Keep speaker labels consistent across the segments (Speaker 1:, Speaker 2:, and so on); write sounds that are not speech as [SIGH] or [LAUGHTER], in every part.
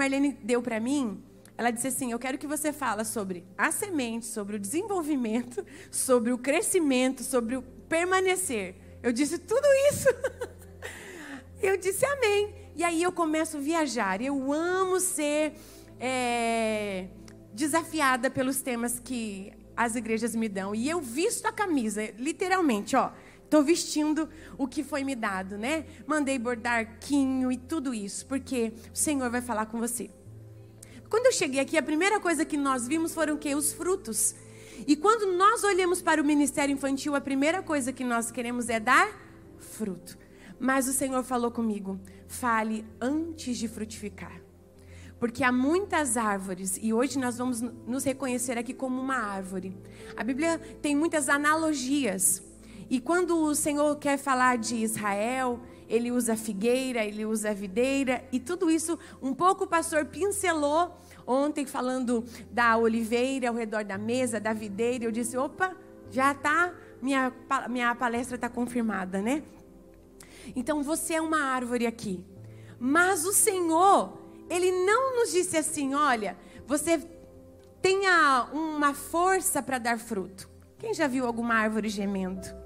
Speaker 1: Marlene deu para mim, ela disse assim: Eu quero que você fala sobre a semente, sobre o desenvolvimento, [LAUGHS] sobre o crescimento, sobre o permanecer. Eu disse tudo isso. [LAUGHS] eu disse amém. E aí eu começo a viajar. Eu amo ser é, desafiada pelos temas que as igrejas me dão. E eu visto a camisa, literalmente, ó. Estou vestindo o que foi me dado, né? Mandei bordar quinho e tudo isso, porque o Senhor vai falar com você. Quando eu cheguei aqui, a primeira coisa que nós vimos foram o quê? Os frutos. E quando nós olhamos para o ministério infantil, a primeira coisa que nós queremos é dar fruto. Mas o Senhor falou comigo: fale antes de frutificar. Porque há muitas árvores, e hoje nós vamos nos reconhecer aqui como uma árvore. A Bíblia tem muitas analogias. E quando o Senhor quer falar de Israel, ele usa figueira, ele usa videira, e tudo isso, um pouco o pastor pincelou ontem falando da oliveira ao redor da mesa, da videira. Eu disse: opa, já está, minha, minha palestra está confirmada, né? Então você é uma árvore aqui. Mas o Senhor, Ele não nos disse assim: olha, você tenha uma força para dar fruto. Quem já viu alguma árvore gemendo?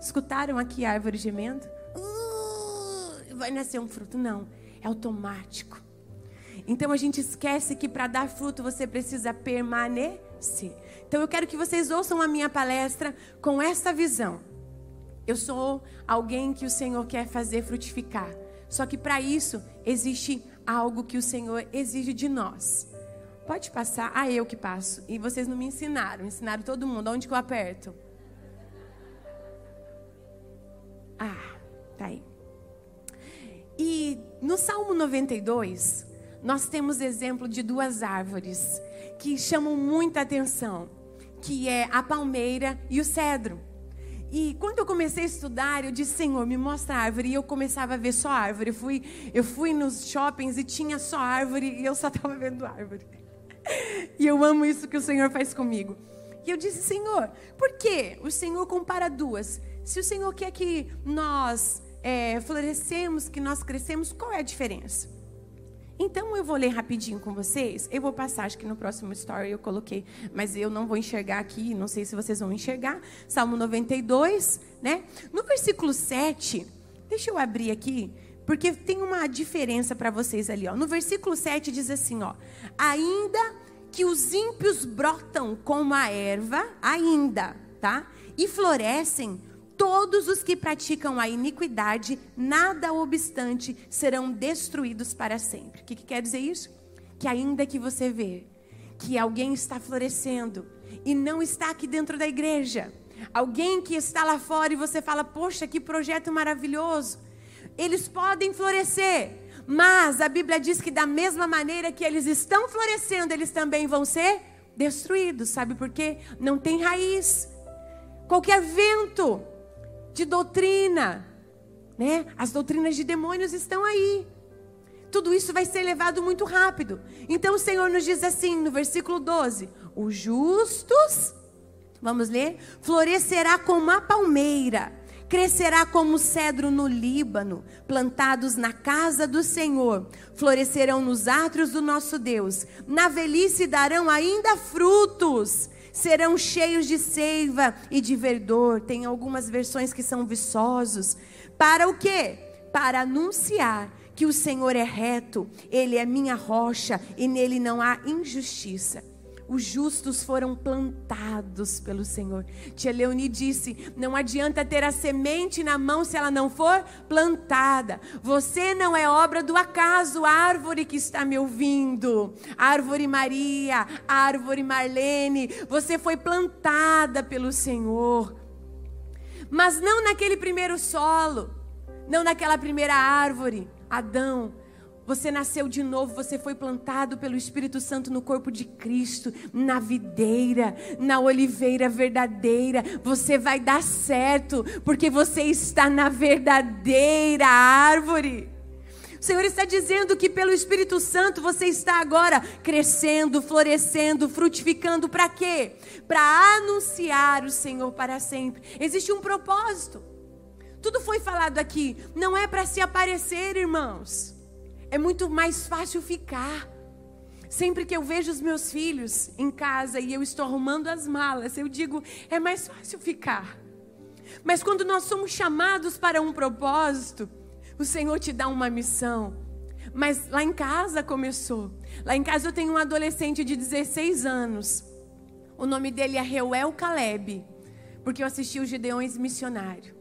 Speaker 1: Escutaram aqui a árvore gemendo? Uh, vai nascer um fruto. Não, é automático. Então a gente esquece que para dar fruto você precisa permanecer. Então eu quero que vocês ouçam a minha palestra com essa visão. Eu sou alguém que o Senhor quer fazer frutificar. Só que para isso existe algo que o Senhor exige de nós. Pode passar? Ah, eu que passo. E vocês não me ensinaram. Ensinaram todo mundo. Onde que eu aperto? Ah, tá aí. E no Salmo 92, nós temos exemplo de duas árvores que chamam muita atenção, que é a palmeira e o cedro. E quando eu comecei a estudar, eu disse, Senhor, me mostra a árvore. E eu começava a ver só árvore. Eu fui, eu fui nos shoppings e tinha só árvore e eu só estava vendo árvore. [LAUGHS] E eu amo isso que o Senhor faz comigo. E eu disse, Senhor, por que o Senhor compara duas? Se o Senhor quer que nós é, florescemos, que nós crescemos, qual é a diferença? Então eu vou ler rapidinho com vocês. Eu vou passar, acho que no próximo story eu coloquei, mas eu não vou enxergar aqui, não sei se vocês vão enxergar. Salmo 92, né? No versículo 7, deixa eu abrir aqui, porque tem uma diferença para vocês ali, ó. No versículo 7 diz assim, ó: Ainda que os ímpios brotam como a erva, ainda, tá? E florescem todos os que praticam a iniquidade, nada obstante, serão destruídos para sempre. O que, que quer dizer isso? Que ainda que você vê que alguém está florescendo e não está aqui dentro da igreja, alguém que está lá fora e você fala, poxa, que projeto maravilhoso, eles podem florescer, mas a Bíblia diz que da mesma maneira que eles estão florescendo, eles também vão ser destruídos. Sabe por quê? Não tem raiz. Qualquer vento de doutrina, né? As doutrinas de demônios estão aí. Tudo isso vai ser levado muito rápido. Então o Senhor nos diz assim no versículo 12: Os justos, vamos ler, florescerá como a palmeira, crescerá como cedro no Líbano, plantados na casa do Senhor, florescerão nos átrios do nosso Deus, na velhice darão ainda frutos serão cheios de seiva e de verdor. Tem algumas versões que são viçosos. Para o quê? Para anunciar que o Senhor é reto, Ele é minha rocha e nele não há injustiça. Os justos foram plantados pelo Senhor. Tia Leoni disse: não adianta ter a semente na mão se ela não for plantada. Você não é obra do acaso, árvore que está me ouvindo. Árvore Maria, árvore Marlene. Você foi plantada pelo Senhor. Mas não naquele primeiro solo, não naquela primeira árvore. Adão você nasceu de novo, você foi plantado pelo Espírito Santo no corpo de Cristo, na videira, na oliveira verdadeira. Você vai dar certo, porque você está na verdadeira árvore. O Senhor está dizendo que pelo Espírito Santo você está agora crescendo, florescendo, frutificando para quê? Para anunciar o Senhor para sempre. Existe um propósito. Tudo foi falado aqui, não é para se aparecer, irmãos É muito mais fácil ficar. Sempre que eu vejo os meus filhos em casa e eu estou arrumando as malas, eu digo, é mais fácil ficar. Mas quando nós somos chamados para um propósito, o Senhor te dá uma missão. Mas lá em casa começou. Lá em casa eu tenho um adolescente de 16 anos. O nome dele é Reuel Caleb, porque eu assisti os Gideões Missionário.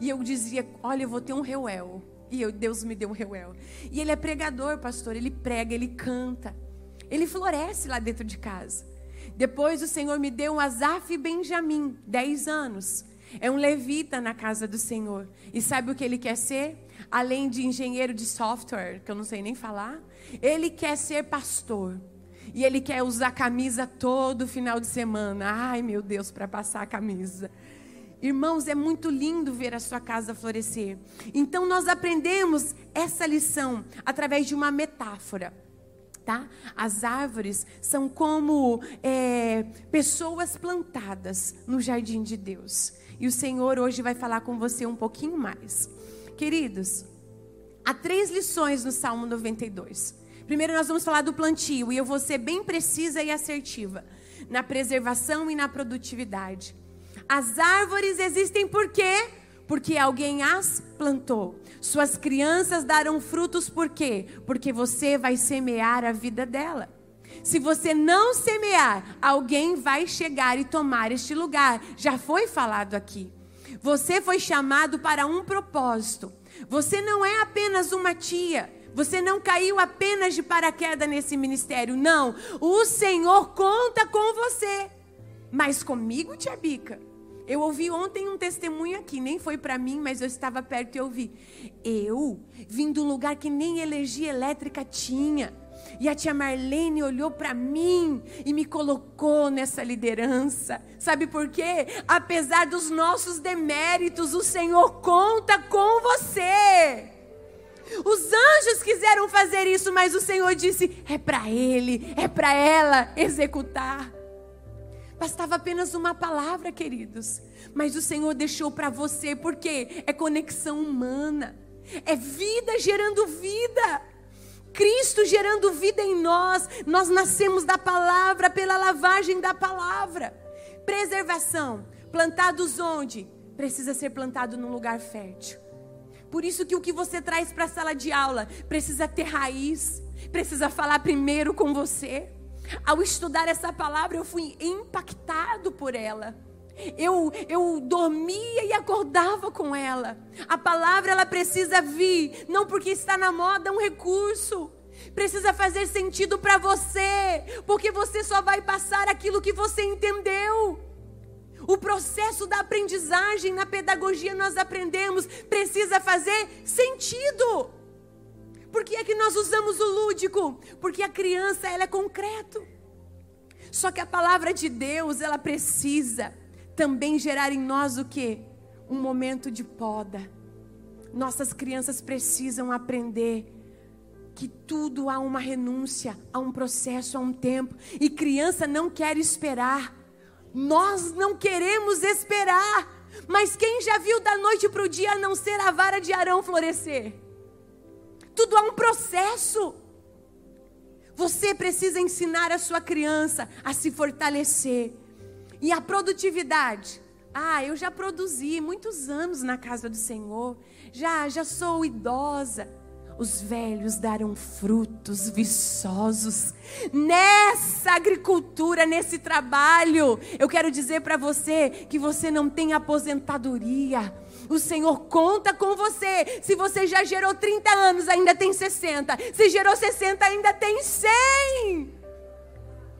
Speaker 1: E eu dizia: Olha, eu vou ter um Reuel. E eu, Deus me deu um Reuel. E ele é pregador, pastor. Ele prega, ele canta. Ele floresce lá dentro de casa. Depois o Senhor me deu um Azaf Benjamim, 10 anos. É um levita na casa do Senhor. E sabe o que ele quer ser? Além de engenheiro de software, que eu não sei nem falar, ele quer ser pastor. E ele quer usar camisa todo final de semana. Ai, meu Deus, para passar a camisa. Irmãos, é muito lindo ver a sua casa florescer. Então nós aprendemos essa lição através de uma metáfora. Tá? As árvores são como é, pessoas plantadas no jardim de Deus. E o Senhor hoje vai falar com você um pouquinho mais. Queridos, há três lições no Salmo 92. Primeiro, nós vamos falar do plantio, e eu vou ser bem precisa e assertiva na preservação e na produtividade. As árvores existem por quê? Porque alguém as plantou. Suas crianças darão frutos por quê? Porque você vai semear a vida dela. Se você não semear, alguém vai chegar e tomar este lugar. Já foi falado aqui. Você foi chamado para um propósito. Você não é apenas uma tia. Você não caiu apenas de paraquedas nesse ministério. Não. O Senhor conta com você. Mas comigo, tia Bica. Eu ouvi ontem um testemunho aqui, nem foi para mim, mas eu estava perto e ouvi. Eu vim de um lugar que nem energia elétrica tinha. E a tia Marlene olhou para mim e me colocou nessa liderança. Sabe por quê? Apesar dos nossos deméritos, o Senhor conta com você. Os anjos quiseram fazer isso, mas o Senhor disse: é para ele, é para ela executar. Bastava apenas uma palavra, queridos. Mas o Senhor deixou para você, porque é conexão humana, é vida gerando vida. Cristo gerando vida em nós. Nós nascemos da palavra, pela lavagem da palavra. Preservação. Plantados onde? Precisa ser plantado num lugar fértil. Por isso que o que você traz para a sala de aula precisa ter raiz, precisa falar primeiro com você. Ao estudar essa palavra, eu fui impactado por ela. Eu, eu dormia e acordava com ela. A palavra ela precisa vir, não porque está na moda, é um recurso. Precisa fazer sentido para você, porque você só vai passar aquilo que você entendeu. O processo da aprendizagem na pedagogia nós aprendemos precisa fazer sentido. Nós usamos o lúdico? Porque a criança ela é concreto. Só que a palavra de Deus ela precisa também gerar em nós o que? Um momento de poda. Nossas crianças precisam aprender que tudo há uma renúncia, há um processo, há um tempo. E criança não quer esperar. Nós não queremos esperar. Mas quem já viu da noite para o dia a não ser a vara de Arão florescer? Tudo há um processo. Você precisa ensinar a sua criança a se fortalecer e a produtividade. Ah, eu já produzi muitos anos na casa do Senhor. Já, já sou idosa. Os velhos darão frutos viçosos nessa agricultura, nesse trabalho. Eu quero dizer para você que você não tem aposentadoria. O Senhor conta com você. Se você já gerou 30 anos, ainda tem 60. Se gerou 60, ainda tem 100.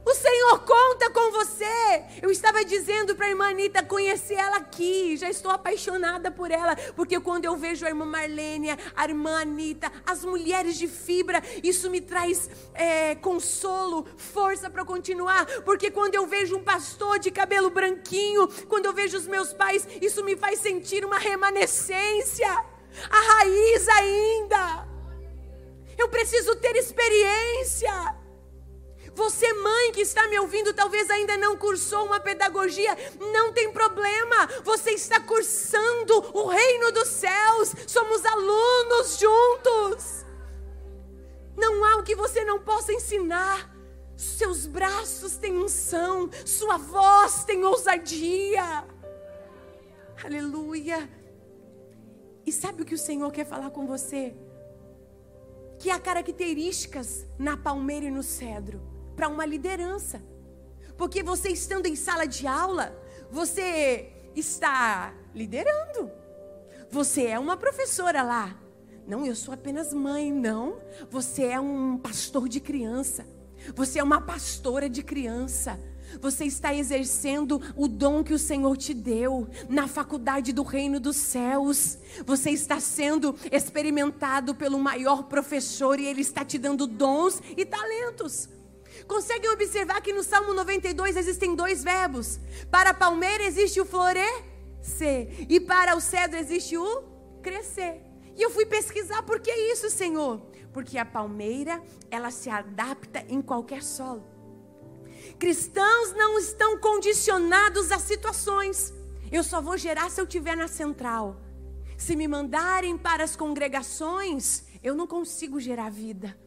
Speaker 1: O Senhor conta com você. Eu estava dizendo para a irmã Anitta, conheci ela aqui. Já estou apaixonada por ela. Porque quando eu vejo a irmã Marlene, a irmã Anitta, as mulheres de fibra, isso me traz é, consolo, força para continuar. Porque quando eu vejo um pastor de cabelo branquinho, quando eu vejo os meus pais, isso me faz sentir uma remanescência. A raiz ainda. Eu preciso ter experiência. Você, mãe que está me ouvindo, talvez ainda não cursou uma pedagogia, não tem problema. Você está cursando o reino dos céus. Somos alunos juntos. algo que você não possa ensinar. Seus braços têm unção, sua voz tem ousadia. Aleluia. E sabe o que o Senhor quer falar com você? Que há características na palmeira e no cedro para uma liderança. Porque você estando em sala de aula, você está liderando. Você é uma professora lá. Não, eu sou apenas mãe, não. Você é um pastor de criança. Você é uma pastora de criança. Você está exercendo o dom que o Senhor te deu na faculdade do reino dos céus. Você está sendo experimentado pelo maior professor e ele está te dando dons e talentos. Conseguem observar que no Salmo 92 existem dois verbos? Para a palmeira existe o florescer e para o cedro existe o crescer. E eu fui pesquisar por que isso, Senhor? Porque a palmeira, ela se adapta em qualquer solo. Cristãos não estão condicionados a situações. Eu só vou gerar se eu estiver na central. Se me mandarem para as congregações, eu não consigo gerar vida.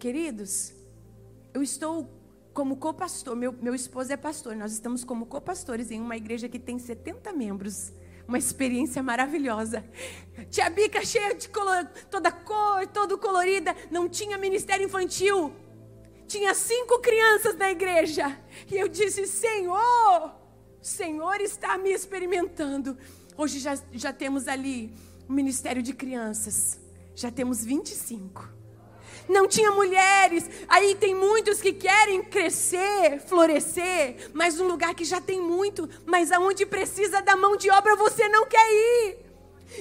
Speaker 1: Queridos, eu estou como co-pastor, meu, meu esposo é pastor, nós estamos como co-pastores em uma igreja que tem 70 membros. Uma experiência maravilhosa. Tia Bica cheia de color, toda cor, todo colorida, não tinha ministério infantil. Tinha cinco crianças na igreja. E eu disse: Senhor, o Senhor está me experimentando. Hoje já, já temos ali o ministério de crianças. Já temos 25 não tinha mulheres. Aí tem muitos que querem crescer, florescer, mas um lugar que já tem muito, mas aonde precisa da mão de obra você não quer ir.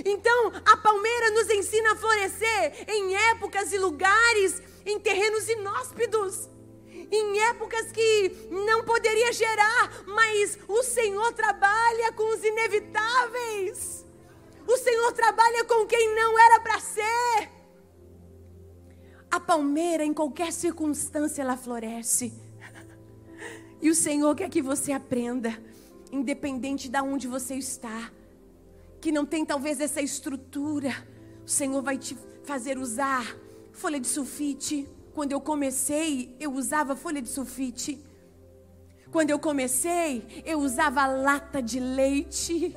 Speaker 1: Então, a palmeira nos ensina a florescer em épocas e lugares, em terrenos inóspitos, em épocas que não poderia gerar, mas o Senhor trabalha com os inevitáveis. O Senhor trabalha com quem não era para ser. A palmeira, em qualquer circunstância, ela floresce. E o Senhor quer que você aprenda, independente de onde você está, que não tem talvez essa estrutura, o Senhor vai te fazer usar folha de sulfite. Quando eu comecei, eu usava folha de sulfite. Quando eu comecei, eu usava lata de leite.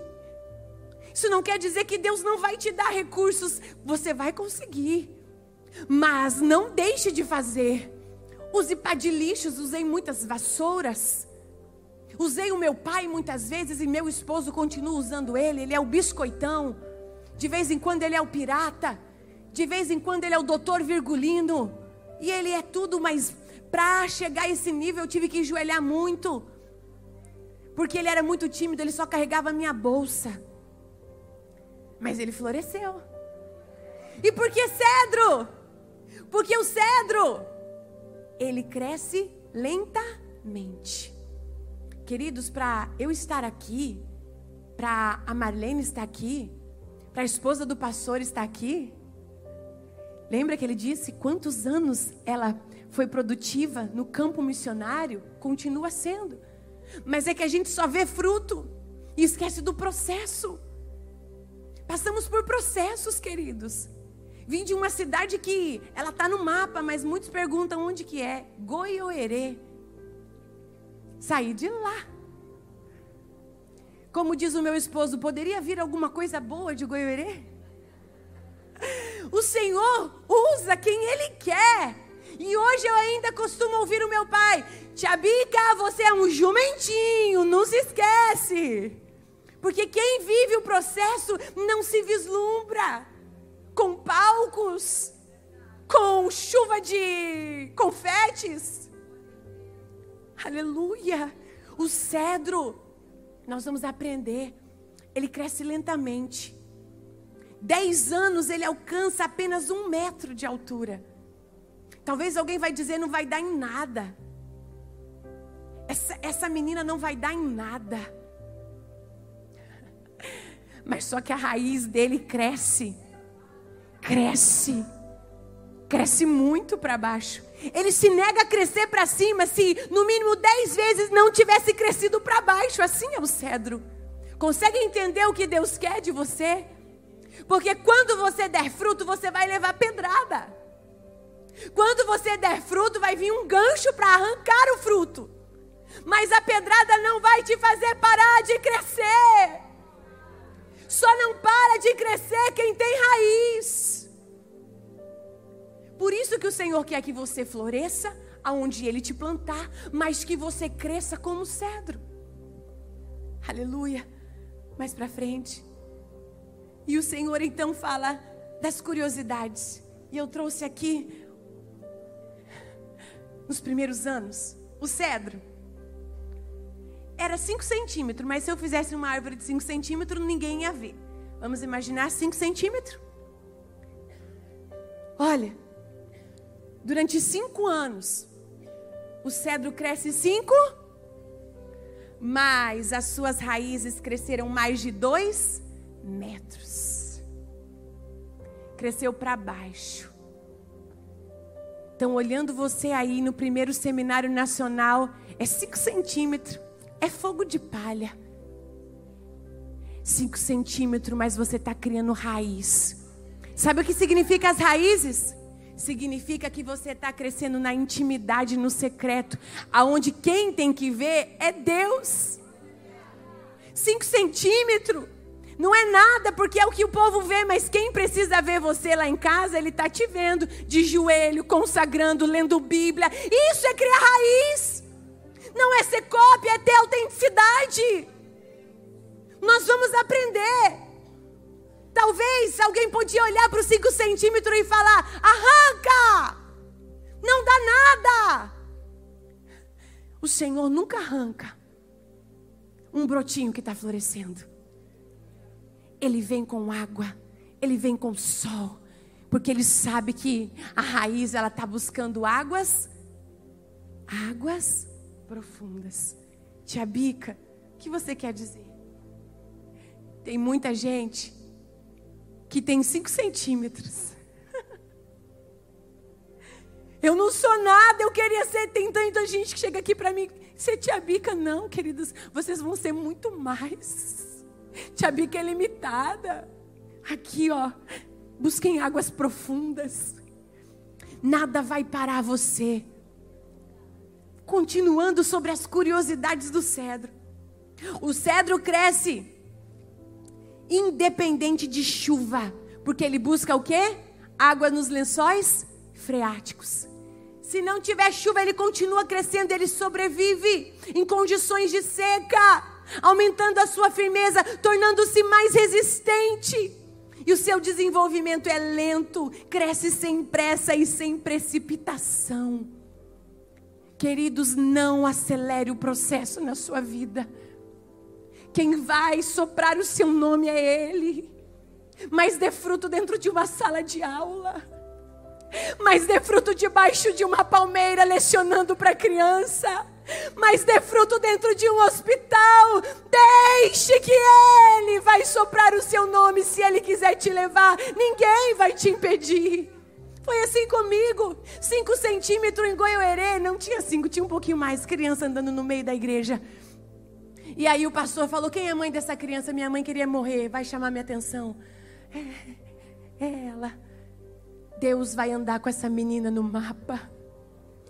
Speaker 1: Isso não quer dizer que Deus não vai te dar recursos, você vai conseguir. Mas não deixe de fazer. Use pá de lixos, usei muitas vassouras. Usei o meu pai muitas vezes e meu esposo continua usando ele. Ele é o biscoitão. De vez em quando ele é o pirata. De vez em quando ele é o doutor virgulino. E ele é tudo, mas para chegar a esse nível eu tive que enjoelhar muito. Porque ele era muito tímido, ele só carregava a minha bolsa. Mas ele floresceu. E por que cedro? Porque o cedro, ele cresce lentamente. Queridos, para eu estar aqui, para a Marlene estar aqui, para a esposa do pastor estar aqui, lembra que ele disse quantos anos ela foi produtiva no campo missionário? Continua sendo. Mas é que a gente só vê fruto e esquece do processo. Passamos por processos, queridos. Vim de uma cidade que ela está no mapa, mas muitos perguntam onde que é. Goiôerê. Saí de lá. Como diz o meu esposo, poderia vir alguma coisa boa de Goiôerê? O Senhor usa quem Ele quer. E hoje eu ainda costumo ouvir o meu pai: Tia Bica, você é um jumentinho, não se esquece. Porque quem vive o processo não se vislumbra com palcos, com chuva de confetes. Aleluia! O cedro, nós vamos aprender, ele cresce lentamente. Dez anos ele alcança apenas um metro de altura. Talvez alguém vai dizer não vai dar em nada. Essa, essa menina não vai dar em nada. [LAUGHS] Mas só que a raiz dele cresce cresce. Cresce muito para baixo. Ele se nega a crescer para cima se no mínimo dez vezes não tivesse crescido para baixo. Assim é o cedro. Consegue entender o que Deus quer de você? Porque quando você der fruto, você vai levar pedrada. Quando você der fruto, vai vir um gancho para arrancar o fruto. Mas a pedrada não vai te fazer parar de crescer. Só não para de crescer quem tem raiz. Por isso que o Senhor quer que você floresça aonde ele te plantar, mas que você cresça como cedro. Aleluia. Mais para frente. E o Senhor então fala das curiosidades. E eu trouxe aqui nos primeiros anos o cedro era 5 centímetros, mas se eu fizesse uma árvore de 5 centímetros, ninguém ia ver. Vamos imaginar 5 centímetros? Olha, durante cinco anos, o cedro cresce 5, mas as suas raízes cresceram mais de 2 metros. Cresceu para baixo. Estão olhando você aí no primeiro seminário nacional, é 5 centímetros é fogo de palha. Cinco centímetros, mas você está criando raiz. Sabe o que significa as raízes? Significa que você está crescendo na intimidade, no secreto, aonde quem tem que ver é Deus. Cinco centímetros não é nada, porque é o que o povo vê, mas quem precisa ver você lá em casa, ele está te vendo de joelho, consagrando, lendo Bíblia. Isso é criar raiz. Não é ser cópia, é ter autenticidade. Nós vamos aprender. Talvez alguém podia olhar para os 5 centímetros e falar: arranca! Não dá nada. O Senhor nunca arranca um brotinho que está florescendo. Ele vem com água, ele vem com sol, porque ele sabe que a raiz ela está buscando águas, águas profundas. Tia Bica, o que você quer dizer? Tem muita gente que tem 5 centímetros. [LAUGHS] Eu não sou nada, eu queria ser. Tem tanta gente que chega aqui para mim. Ser tia Bica, não, queridos. Vocês vão ser muito mais. [LAUGHS] Tia Bica é limitada. Aqui, ó. Busquem águas profundas. Nada vai parar você continuando sobre as curiosidades do cedro. O cedro cresce independente de chuva, porque ele busca o quê? Água nos lençóis freáticos. Se não tiver chuva, ele continua crescendo, ele sobrevive em condições de seca, aumentando a sua firmeza, tornando-se mais resistente. E o seu desenvolvimento é lento, cresce sem pressa e sem precipitação. Queridos, não acelere o processo na sua vida. Quem vai soprar o seu nome é Ele. Mas dê fruto dentro de uma sala de aula. Mas dê fruto debaixo de uma palmeira lecionando para criança. Mas dê fruto dentro de um hospital. Deixe que Ele vai soprar o seu nome se Ele quiser te levar. Ninguém vai te impedir. Foi assim comigo. Cinco centímetros em Goiôerê. Não tinha cinco, tinha um pouquinho mais. Criança andando no meio da igreja. E aí o pastor falou: Quem é a mãe dessa criança? Minha mãe queria morrer. Vai chamar minha atenção. É, é ela. Deus vai andar com essa menina no mapa.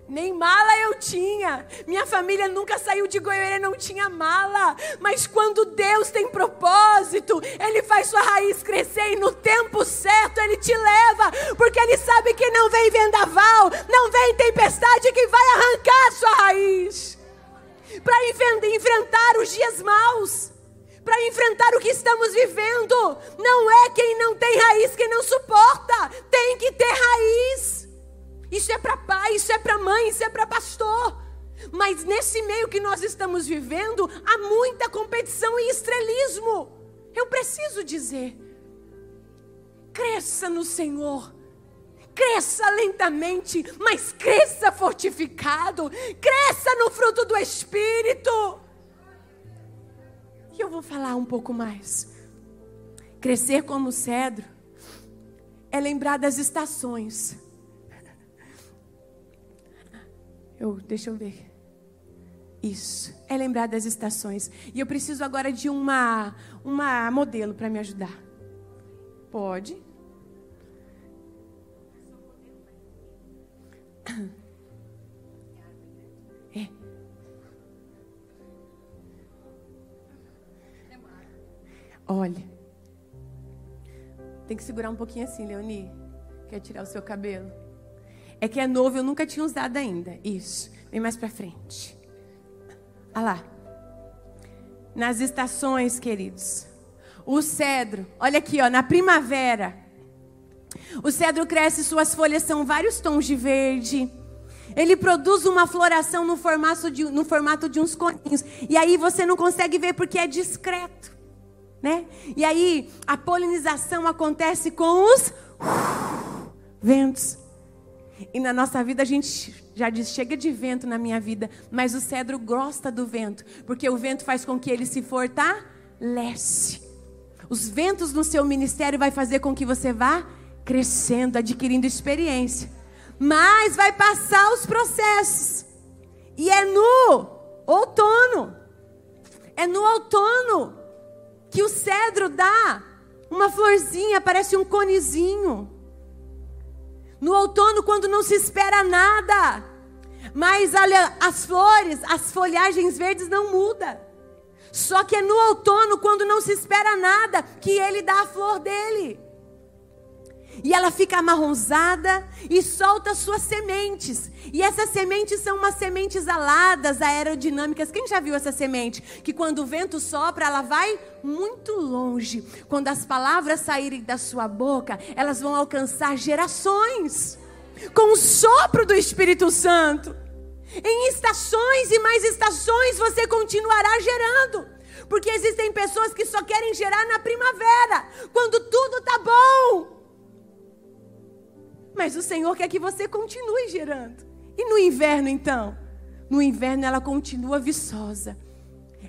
Speaker 1: Nem mala eu tinha. Minha família nunca saiu de Goiânia, não tinha mala. Mas quando Deus tem propósito, Ele faz sua raiz crescer e no tempo certo Ele te leva. Porque Ele sabe que não vem vendaval, não vem tempestade que vai arrancar sua raiz. Para enfrentar os dias maus. Para enfrentar o que estamos vivendo. Não é quem não tem raiz que não suporta. Tem que ter raiz. Isso é para pai, isso é para mãe, isso é para pastor. Mas nesse meio que nós estamos vivendo, há muita competição e estrelismo. Eu preciso dizer: cresça no Senhor. Cresça lentamente, mas cresça fortificado. Cresça no fruto do Espírito. E eu vou falar um pouco mais. Crescer como cedro é lembrar das estações. Eu, deixa eu ver. Isso. É lembrar das estações. E eu preciso agora de uma, uma modelo para me ajudar. Pode. É. Olha. Tem que segurar um pouquinho assim, Leoni. Quer tirar o seu cabelo? É que é novo, eu nunca tinha usado ainda. Isso. Vem mais pra frente. Olha lá. Nas estações, queridos. O cedro, olha aqui, ó, na primavera. O cedro cresce, suas folhas são vários tons de verde. Ele produz uma floração no formato de, no formato de uns coninhos. E aí você não consegue ver porque é discreto. Né? E aí a polinização acontece com os ventos. E na nossa vida a gente já diz: chega de vento na minha vida. Mas o cedro gosta do vento, porque o vento faz com que ele se fortaleça. Os ventos no seu ministério vai fazer com que você vá crescendo, adquirindo experiência. Mas vai passar os processos. E é no outono. É no outono que o cedro dá uma florzinha, parece um conezinho. No outono, quando não se espera nada. Mas olha, as flores, as folhagens verdes não mudam. Só que é no outono, quando não se espera nada, que ele dá a flor dele. E ela fica amarronzada e solta suas sementes. E essas sementes são umas sementes aladas, aerodinâmicas. Quem já viu essa semente? Que quando o vento sopra, ela vai muito longe. Quando as palavras saírem da sua boca, elas vão alcançar gerações. Com o sopro do Espírito Santo. Em estações e mais estações você continuará gerando. Porque existem pessoas que só querem gerar na primavera, quando tudo está bom. Mas o Senhor quer que você continue gerando. E no inverno, então? No inverno ela continua viçosa.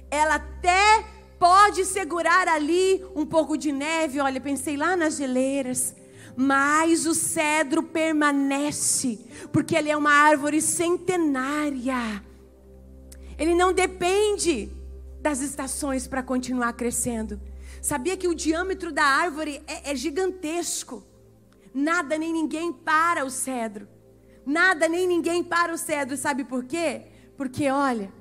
Speaker 1: Ela até pode segurar ali um pouco de neve. Olha, pensei lá nas geleiras. Mas o cedro permanece, porque ele é uma árvore centenária. Ele não depende das estações para continuar crescendo. Sabia que o diâmetro da árvore é, é gigantesco. Nada nem ninguém para o cedro. Nada nem ninguém para o cedro. Sabe por quê? Porque, olha.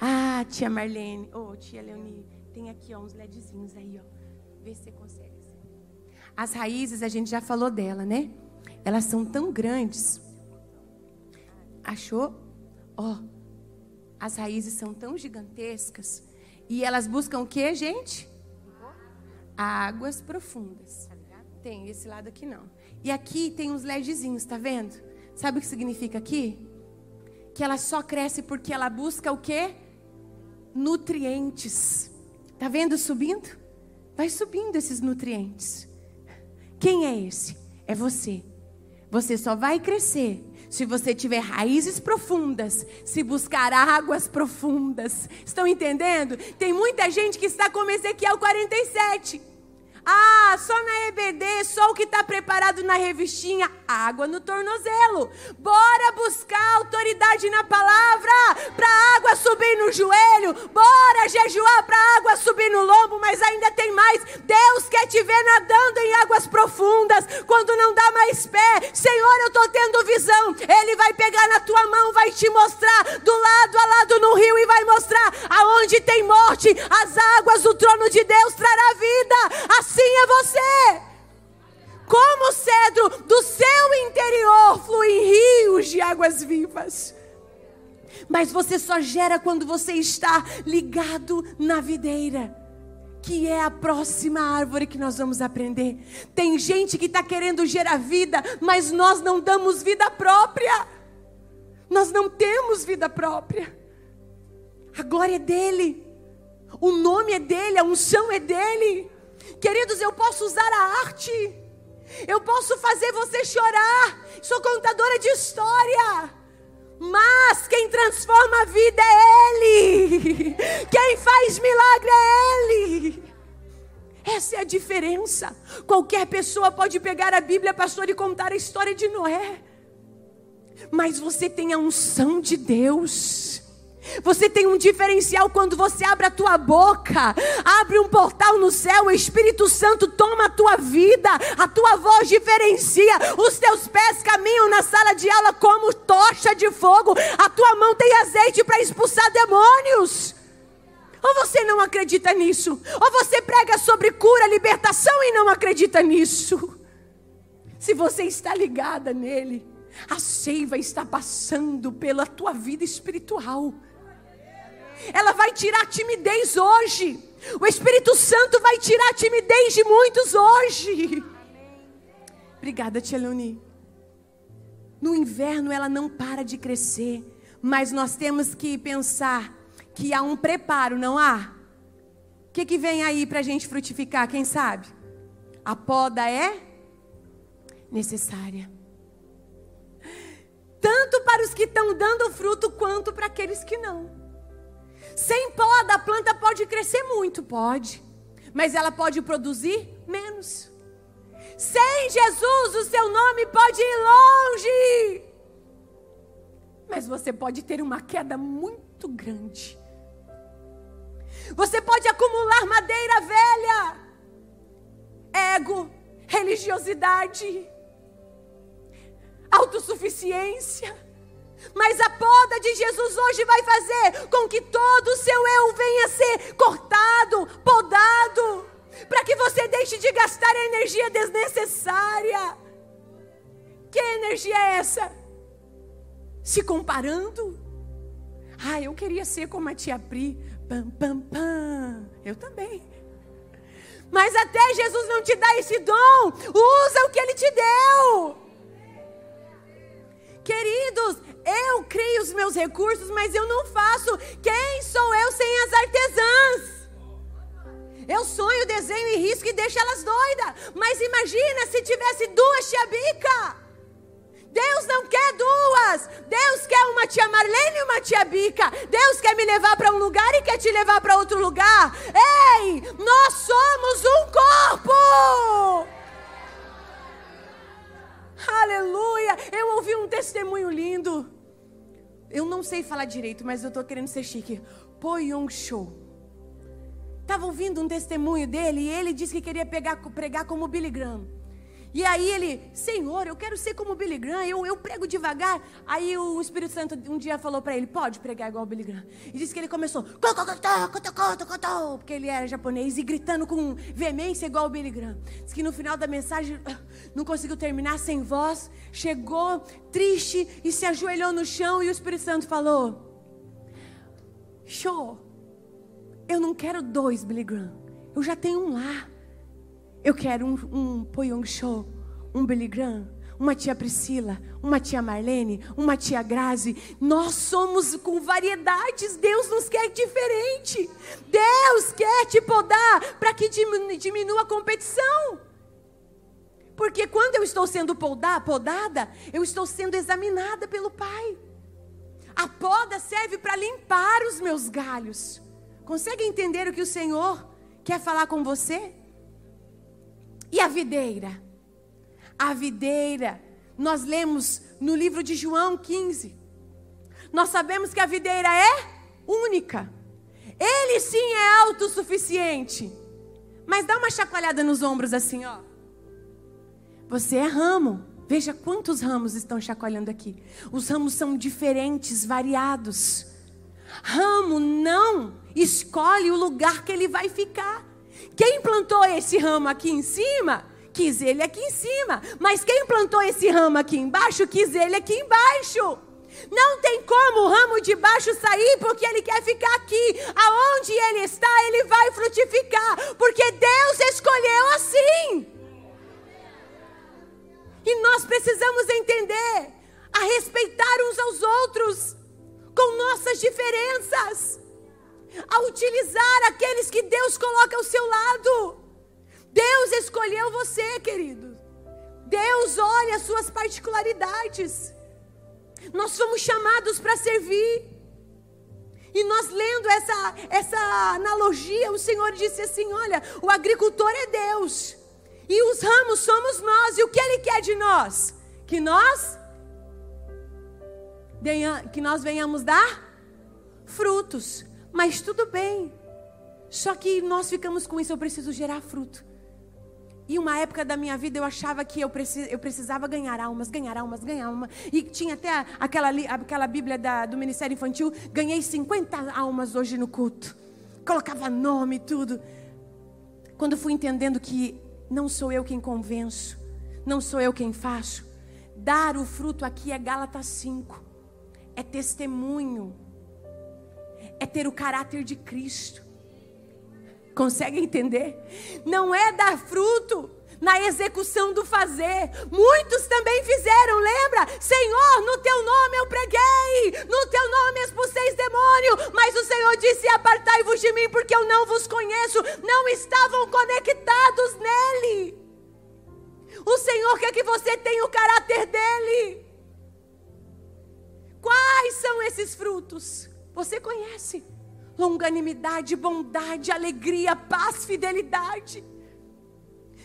Speaker 1: Ah, tia Marlene. Ô, oh, tia Leonie. Tem aqui, ó, uns LEDzinhos aí, ó. Vê se você consegue. As raízes, a gente já falou dela, né? Elas são tão grandes. Achou? Ó. Oh, as raízes são tão gigantescas. E elas buscam o que, gente? Águas profundas. Tem, esse lado aqui não. E aqui tem uns LEDzinhos, tá vendo? Sabe o que significa aqui? Que ela só cresce porque ela busca o quê? Nutrientes. Tá vendo subindo? Vai subindo esses nutrientes. Quem é esse? É você. Você só vai crescer se você tiver raízes profundas, se buscar águas profundas. Estão entendendo? Tem muita gente que está como Ezequiel 47 ah, só na EBD, só o que está preparado na revistinha, água no tornozelo. Bora buscar autoridade na palavra, para água subir no joelho. Bora jejuar para água subir no lombo, mas ainda tem mais. Deus quer te ver nadando em águas profundas, quando não dá mais pé. Senhor, eu estou tendo visão. Ele vai pegar na tua mão, vai te mostrar do lado a lado no rio e vai mostrar aonde tem morte. As águas do trono de Deus trará vida. Assim assim é você. Como o cedro do seu interior flui rios de águas vivas. Mas você só gera quando você está ligado na videira que é a próxima árvore que nós vamos aprender. Tem gente que está querendo gerar vida, mas nós não damos vida própria. Nós não temos vida própria. A glória é dele, o nome é dele, a unção é dele. Queridos, eu posso usar a arte. Eu posso fazer você chorar. Sou contadora de história. Mas quem transforma a vida é Ele. [LAUGHS] Quem faz milagre é Ele. Essa é a diferença. Qualquer pessoa pode pegar a Bíblia, pastor, e contar a história de Noé. Mas você tem a unção de Deus. Você tem um diferencial quando você abre a tua boca, abre um portal no céu, o Espírito Santo toma a tua vida, a tua voz diferencia, os teus pés caminham na sala de aula como tocha de fogo, a tua mão tem azeite para expulsar demônios. Ou você não acredita nisso? Ou você prega sobre cura, libertação e não acredita nisso? Se você está ligada nele, a seiva está passando pela tua vida espiritual ela vai tirar a timidez hoje. O Espírito Santo vai tirar a timidez de muitos hoje. Obrigada, Tia. No inverno ela não para de crescer, mas nós temos que pensar que há um preparo, não há? O que, que vem aí para a gente frutificar, quem sabe? A poda é necessária. Tanto para os que estão dando fruto, quanto para aqueles que não. Sem poda, a planta pode crescer muito, pode. Mas ela pode produzir menos. Sem Jesus, o seu nome pode ir longe. Mas você pode ter uma queda muito grande. Você pode acumular madeira velha, ego, religiosidade, autossuficiência mas a poda de Jesus hoje vai fazer com que todo o seu eu venha a ser cortado, podado, para que você deixe de gastar energia desnecessária. Que energia é essa? Se comparando? Ah, eu queria ser como a tia Pri. Pam, pam, pam. Eu também. Mas até Jesus não te dá esse dom, usa o que ele te deu. Queridos, eu crio os meus recursos, mas eu não faço. Quem sou eu sem as artesãs? Eu sonho, desenho e risco e deixo elas doidas. Mas imagina se tivesse duas tia Bica. Deus não quer duas. Deus quer uma tia Marlene e uma tia Bica. Deus quer me levar para um lugar e quer te levar para outro lugar. Ei, nós somos um corpo. Aleluia! Eu ouvi um testemunho lindo. Eu não sei falar direito, mas eu estou querendo ser chique. Poyong Show. Estava ouvindo um testemunho dele e ele disse que queria pegar, pregar como Billy Graham. E aí ele, Senhor, eu quero ser como Billy Graham, eu, eu prego devagar. Aí o Espírito Santo um dia falou para ele, pode pregar igual o Billy Graham. E disse que ele começou, porque ele era japonês, e gritando com veemência igual o Billy Graham. Diz que no final da mensagem [LAUGHS] não conseguiu terminar sem voz, chegou triste e se ajoelhou no chão e o Espírito Santo falou, show, eu não quero dois Billy Graham, eu já tenho um lá. Eu quero um, um Poyong Show, um Billy Graham, uma tia Priscila, uma tia Marlene, uma tia Grazi. Nós somos com variedades. Deus nos quer diferente. Deus quer te podar para que diminua a competição. Porque quando eu estou sendo podada, eu estou sendo examinada pelo Pai. A poda serve para limpar os meus galhos. Consegue entender o que o Senhor quer falar com você? E a videira? A videira, nós lemos no livro de João 15. Nós sabemos que a videira é única. Ele sim é autossuficiente. Mas dá uma chacoalhada nos ombros assim, ó. Você é ramo. Veja quantos ramos estão chacoalhando aqui. Os ramos são diferentes, variados. Ramo não escolhe o lugar que ele vai ficar. Quem plantou esse ramo aqui em cima, quis ele aqui em cima. Mas quem plantou esse ramo aqui embaixo, quis ele aqui embaixo. Não tem como o ramo de baixo sair porque ele quer ficar aqui. Aonde ele está, ele vai frutificar. Porque Deus escolheu assim. E nós precisamos entender a respeitar uns aos outros com nossas diferenças a utilizar aqueles que Deus coloca ao seu lado. Deus escolheu você, querido. Deus olha as suas particularidades. Nós fomos chamados para servir. E nós lendo essa, essa analogia, o Senhor disse assim: Olha, o agricultor é Deus, e os ramos somos nós, e o que Ele quer de nós? Que nós, que nós venhamos dar frutos, mas tudo bem. Só que nós ficamos com isso, eu preciso gerar fruto. E uma época da minha vida eu achava que eu, precis, eu precisava ganhar almas, ganhar almas, ganhar almas. E tinha até aquela, aquela Bíblia da, do Ministério Infantil, ganhei 50 almas hoje no culto. Colocava nome e tudo. Quando fui entendendo que não sou eu quem convenço, não sou eu quem faço. Dar o fruto aqui é Gálatas 5. É testemunho. É ter o caráter de Cristo. Consegue entender? Não é dar fruto na execução do fazer. Muitos também fizeram, lembra? Senhor, no teu nome eu preguei, no teu nome expulsei demônio, mas o Senhor disse: Apartai-vos de mim, porque eu não vos conheço. Não estavam conectados nele. O Senhor quer que você tenha o caráter dele. Quais são esses frutos? Você conhece longanimidade, bondade, alegria, paz, fidelidade.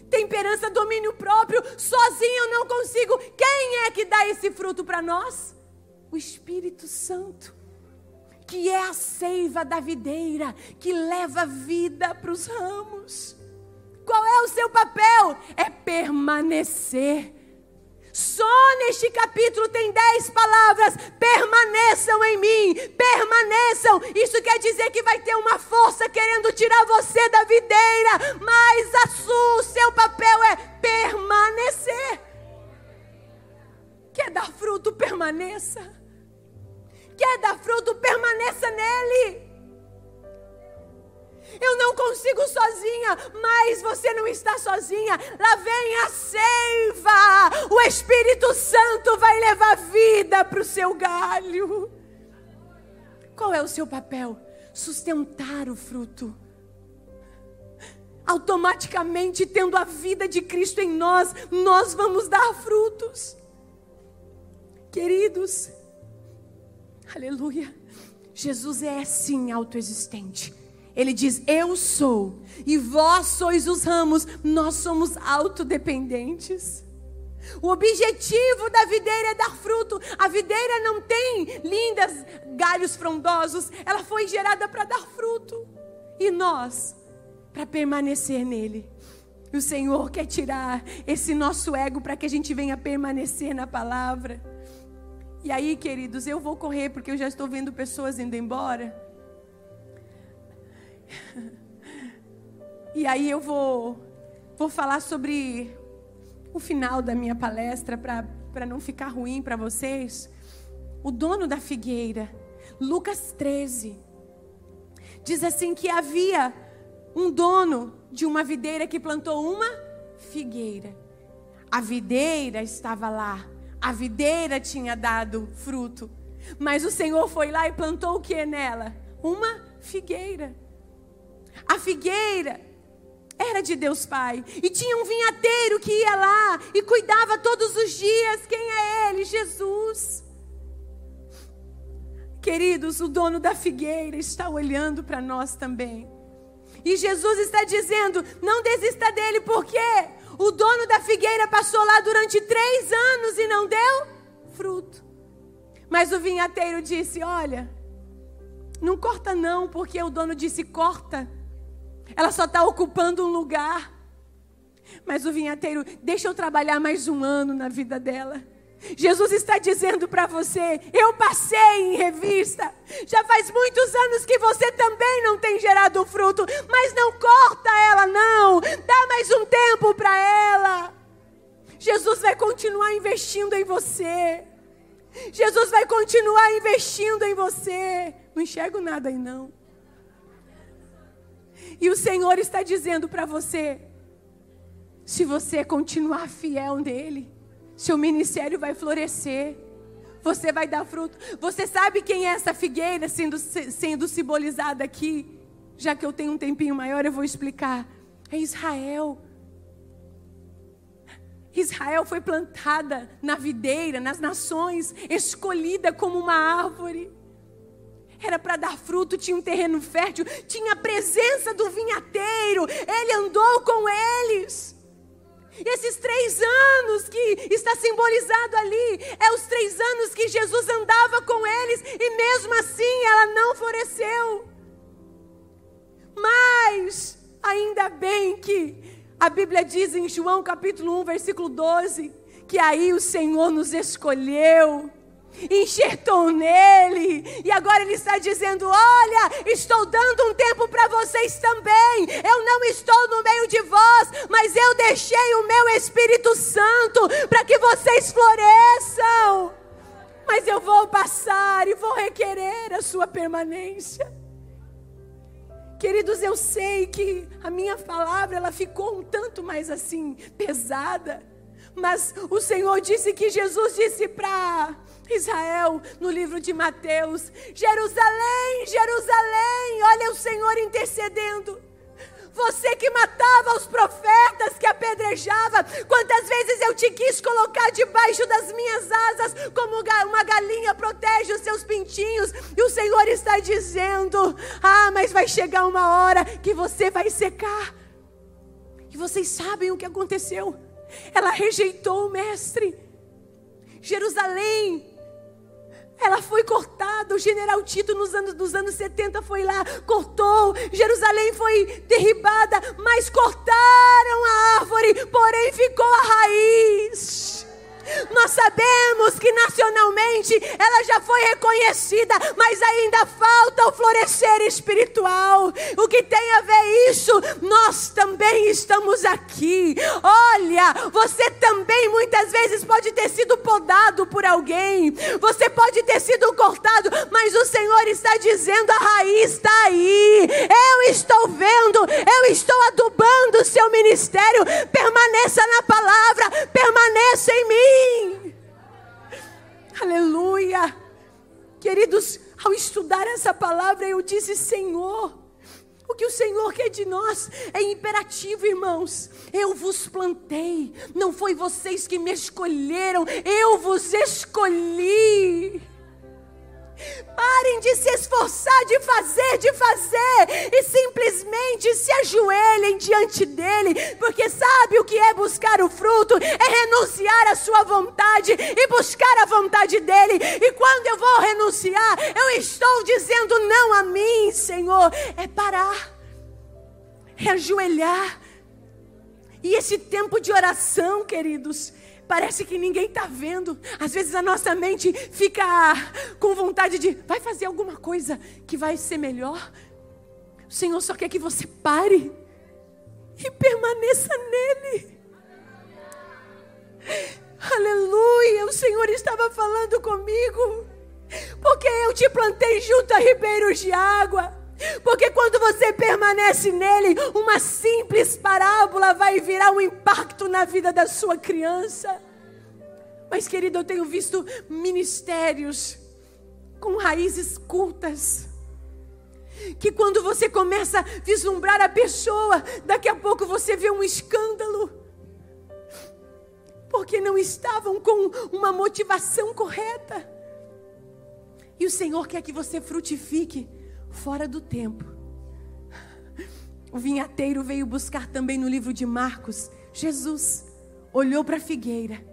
Speaker 1: Temperança, domínio próprio, sozinho eu não consigo. Quem é que dá esse fruto para nós? O Espírito Santo, que é a seiva da videira, que leva vida para os ramos. Qual é o seu papel? É permanecer só neste capítulo tem dez palavras. Permaneçam em mim, permaneçam. Isso quer dizer que vai ter uma força querendo tirar você da videira, mas a sua, seu papel é permanecer. Quer dar fruto, permaneça. Quer dar fruto, sozinha, mas você não está sozinha. Lá vem a seiva. O Espírito Santo vai levar vida para o seu galho. Qual é o seu papel? Sustentar o fruto. Automaticamente, tendo a vida de Cristo em nós, nós vamos dar frutos. Queridos, aleluia. Jesus é sim autoexistente. Ele diz: Eu sou, e vós sois os ramos, nós somos autodependentes. O objetivo da videira é dar fruto. A videira não tem lindas galhos frondosos, ela foi gerada para dar fruto. E nós, para permanecer nele. E o Senhor quer tirar esse nosso ego para que a gente venha permanecer na palavra. E aí, queridos, eu vou correr porque eu já estou vendo pessoas indo embora. [LAUGHS] E aí eu vou, vou falar sobre o final da minha palestra, para não ficar ruim para vocês. O dono da figueira, Lucas 13, diz assim: que havia um dono de uma videira que plantou uma figueira. A videira estava lá, a videira tinha dado fruto, mas o Senhor foi lá e plantou o que nela? Uma figueira. A figueira era de Deus Pai. E tinha um vinhateiro que ia lá e cuidava todos os dias. Quem é ele? Jesus. Queridos, o dono da figueira está olhando para nós também. E Jesus está dizendo: não desista dele, porque o dono da figueira passou lá durante três anos e não deu fruto. Mas o vinhateiro disse: olha, não corta não, porque o dono disse: corta. Ela só está ocupando um lugar. Mas o vinhateiro, deixa eu trabalhar mais um ano na vida dela. Jesus está dizendo para você: eu passei em revista. Já faz muitos anos que você também não tem gerado fruto, mas não corta ela, não. Dá mais um tempo para ela. Jesus vai continuar investindo em você. Jesus vai continuar investindo em você. Não enxergo nada aí, não. E o Senhor está dizendo para você: se você continuar fiel nele, seu ministério vai florescer. Você vai dar fruto. Você sabe quem é essa figueira sendo, sendo simbolizada aqui? Já que eu tenho um tempinho maior, eu vou explicar. É Israel. Israel foi plantada na videira, nas nações, escolhida como uma árvore era para dar fruto, tinha um terreno fértil, tinha a presença do vinhateiro, ele andou com eles. E esses três anos que está simbolizado ali, é os três anos que Jesus andava com eles, e mesmo assim ela não floresceu. Mas, ainda bem que a Bíblia diz em João capítulo 1, versículo 12, que aí o Senhor nos escolheu enxertou nele, e agora ele está dizendo: Olha, estou dando um tempo para vocês também. Eu não estou no meio de vós, mas eu deixei o meu Espírito Santo para que vocês floresçam. Mas eu vou passar e vou requerer a sua permanência. Queridos, eu sei que a minha palavra ela ficou um tanto mais assim pesada, mas o Senhor disse que Jesus disse para Israel, no livro de Mateus: Jerusalém, Jerusalém, olha o Senhor intercedendo. Você que matava os profetas, que apedrejava, quantas vezes eu te quis colocar debaixo das minhas asas, como uma galinha protege os seus pintinhos, e o Senhor está dizendo: Ah, mas vai chegar uma hora que você vai secar. E vocês sabem o que aconteceu? Ela rejeitou o Mestre. Jerusalém ela foi cortada. O general Tito, nos anos, nos anos 70, foi lá, cortou. Jerusalém foi derribada, mas cortaram a árvore, porém ficou a raiz. Nós sabemos que nacionalmente ela já foi reconhecida, mas ainda falta o florescer espiritual. O que tem a ver isso? Nós também estamos aqui. Olha, você também muitas vezes pode ter sido podado por alguém, você pode ter sido cortado, mas o Senhor está dizendo: a raiz está aí. Eu estou vendo, eu estou adubando o seu ministério. Permaneça na palavra, permaneça em mim Aleluia. Queridos, ao estudar essa palavra, eu disse: Senhor, o que o Senhor quer de nós é imperativo, irmãos. Eu vos plantei, não foi vocês que me escolheram, eu vos escolhi. Parem de se esforçar, de fazer, de fazer, e simplesmente se ajoelhem diante dele, porque sabe o que é buscar o fruto? É renunciar à sua vontade e buscar a vontade dele. E quando eu vou renunciar, eu estou dizendo não a mim, Senhor, é parar, é ajoelhar. E esse tempo de oração, queridos, Parece que ninguém está vendo. Às vezes a nossa mente fica com vontade de, vai fazer alguma coisa que vai ser melhor. O Senhor só quer que você pare e permaneça nele. Aleluia, o Senhor estava falando comigo, porque eu te plantei junto a ribeiros de água. Porque quando você permanece nele, uma simples parábola vai virar um impacto na vida da sua criança. Mas, querido, eu tenho visto ministérios com raízes cultas. Que quando você começa a vislumbrar a pessoa, daqui a pouco você vê um escândalo. Porque não estavam com uma motivação correta. E o Senhor quer que você frutifique fora do tempo. O vinhateiro veio buscar também no livro de Marcos. Jesus olhou para a figueira.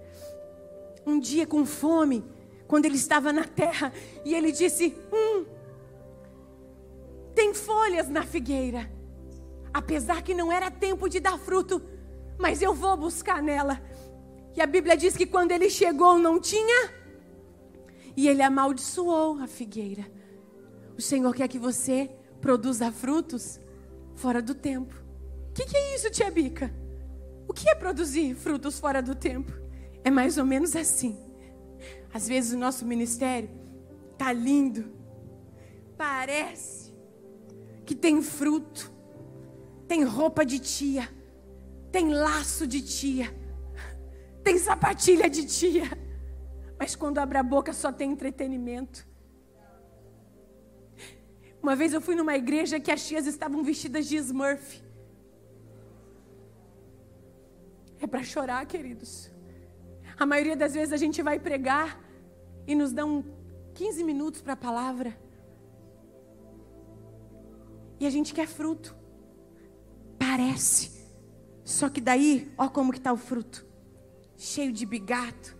Speaker 1: Um dia com fome, quando ele estava na terra, e ele disse: Hum, tem folhas na figueira. Apesar que não era tempo de dar fruto, mas eu vou buscar nela. E a Bíblia diz que quando ele chegou não tinha, e ele amaldiçoou a figueira. O Senhor quer que você produza frutos fora do tempo. O que, que, é isso, tia Bica? O que é produzir frutos fora do tempo? É mais ou menos assim. Às vezes o nosso ministério tá lindo, parece que tem fruto, tem roupa de tia, tem laço de tia, tem sapatilha de tia, mas quando abre a boca só tem entretenimento. Uma vez eu fui numa igreja que as tias estavam vestidas de Smurf. É para chorar, queridos. A maioria das vezes a gente vai pregar e nos dão 15 minutos para a palavra. E a gente quer fruto. Parece. Só que daí, ó como que está o fruto. Cheio de bigato.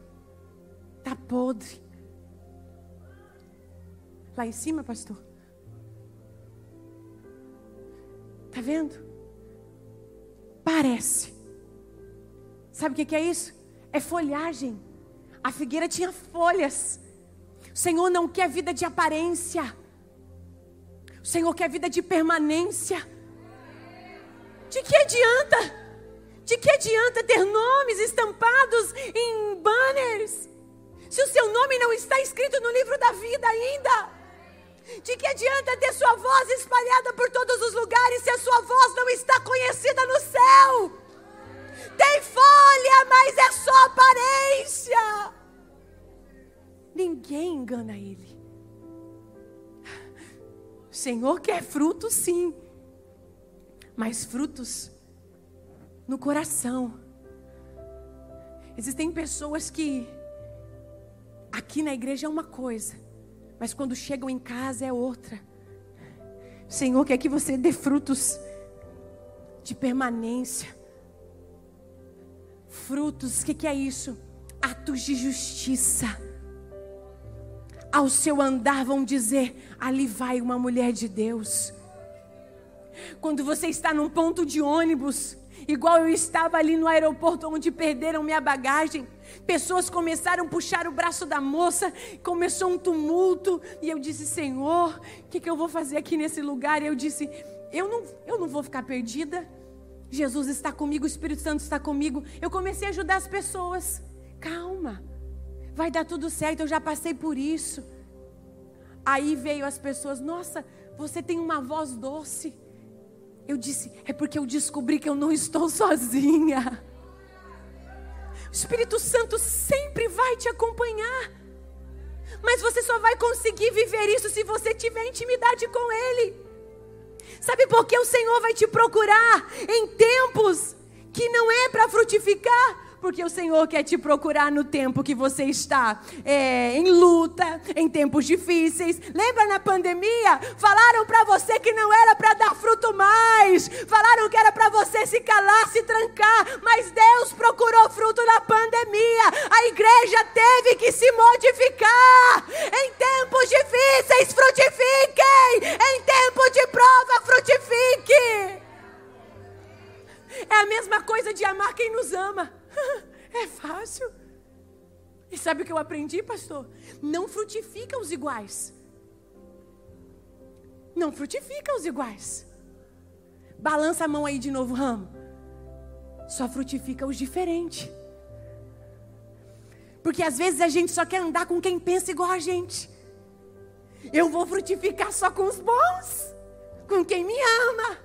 Speaker 1: Está podre. Lá em cima, pastor. Tá vendo? Parece. Sabe o que é isso? É folhagem. A figueira tinha folhas. O Senhor não quer vida de aparência. O Senhor quer vida de permanência. De que adianta? De que adianta ter nomes estampados em banners? Se o seu nome não está escrito no livro da vida ainda? De que adianta ter sua voz espalhada por todos os lugares se a sua voz não está conhecida no céu? Tem folha, mas é só aparência. Ninguém engana ele. O Senhor quer frutos, sim, mas frutos no coração. Existem pessoas que aqui na igreja é uma coisa, mas quando chegam em casa é outra. O Senhor quer que você dê frutos de permanência. Frutos, o que, que é isso? Atos de justiça. Ao seu andar vão dizer: ali vai uma mulher de Deus. Quando você está num ponto de ônibus, igual eu estava ali no aeroporto onde perderam minha bagagem. Pessoas começaram a puxar o braço da moça, começou um tumulto, e eu disse: Senhor, o que, que eu vou fazer aqui nesse lugar? E eu disse: eu não, eu não vou ficar perdida. Jesus está comigo, o Espírito Santo está comigo. Eu comecei a ajudar as pessoas. Calma, vai dar tudo certo, eu já passei por isso. Aí veio as pessoas: Nossa, você tem uma voz doce. Eu disse: é porque eu descobri que eu não estou [LAUGHS] sozinha. O Espírito Santo sempre vai te acompanhar. Mas você só vai conseguir viver isso se você tiver intimidade com Ele. Sabe por que o Senhor vai te procurar em tempos que não é para frutificar? Porque o Senhor quer te procurar no tempo que você está é, em luta, em tempos difíceis. Lembra na pandemia? Falaram para você que não era para dar fruto mais, falaram que era para você se calar, se trancar, mas Deus procurou fruto na pandemia. A igreja teve que se modificar. Em tempos difíceis, frutifiquem. Em tempo de prova, frutifique. É a mesma coisa de amar quem nos ama. [LAUGHS] É fácil. E sabe o que eu aprendi, pastor? Não frutifica os iguais. Não frutifica os iguais. Balança a mão aí de novo, ramo. Só frutifica os diferentes. Porque às vezes a gente só quer andar com quem pensa igual a gente. Eu vou frutificar só com os bons, com quem me ama.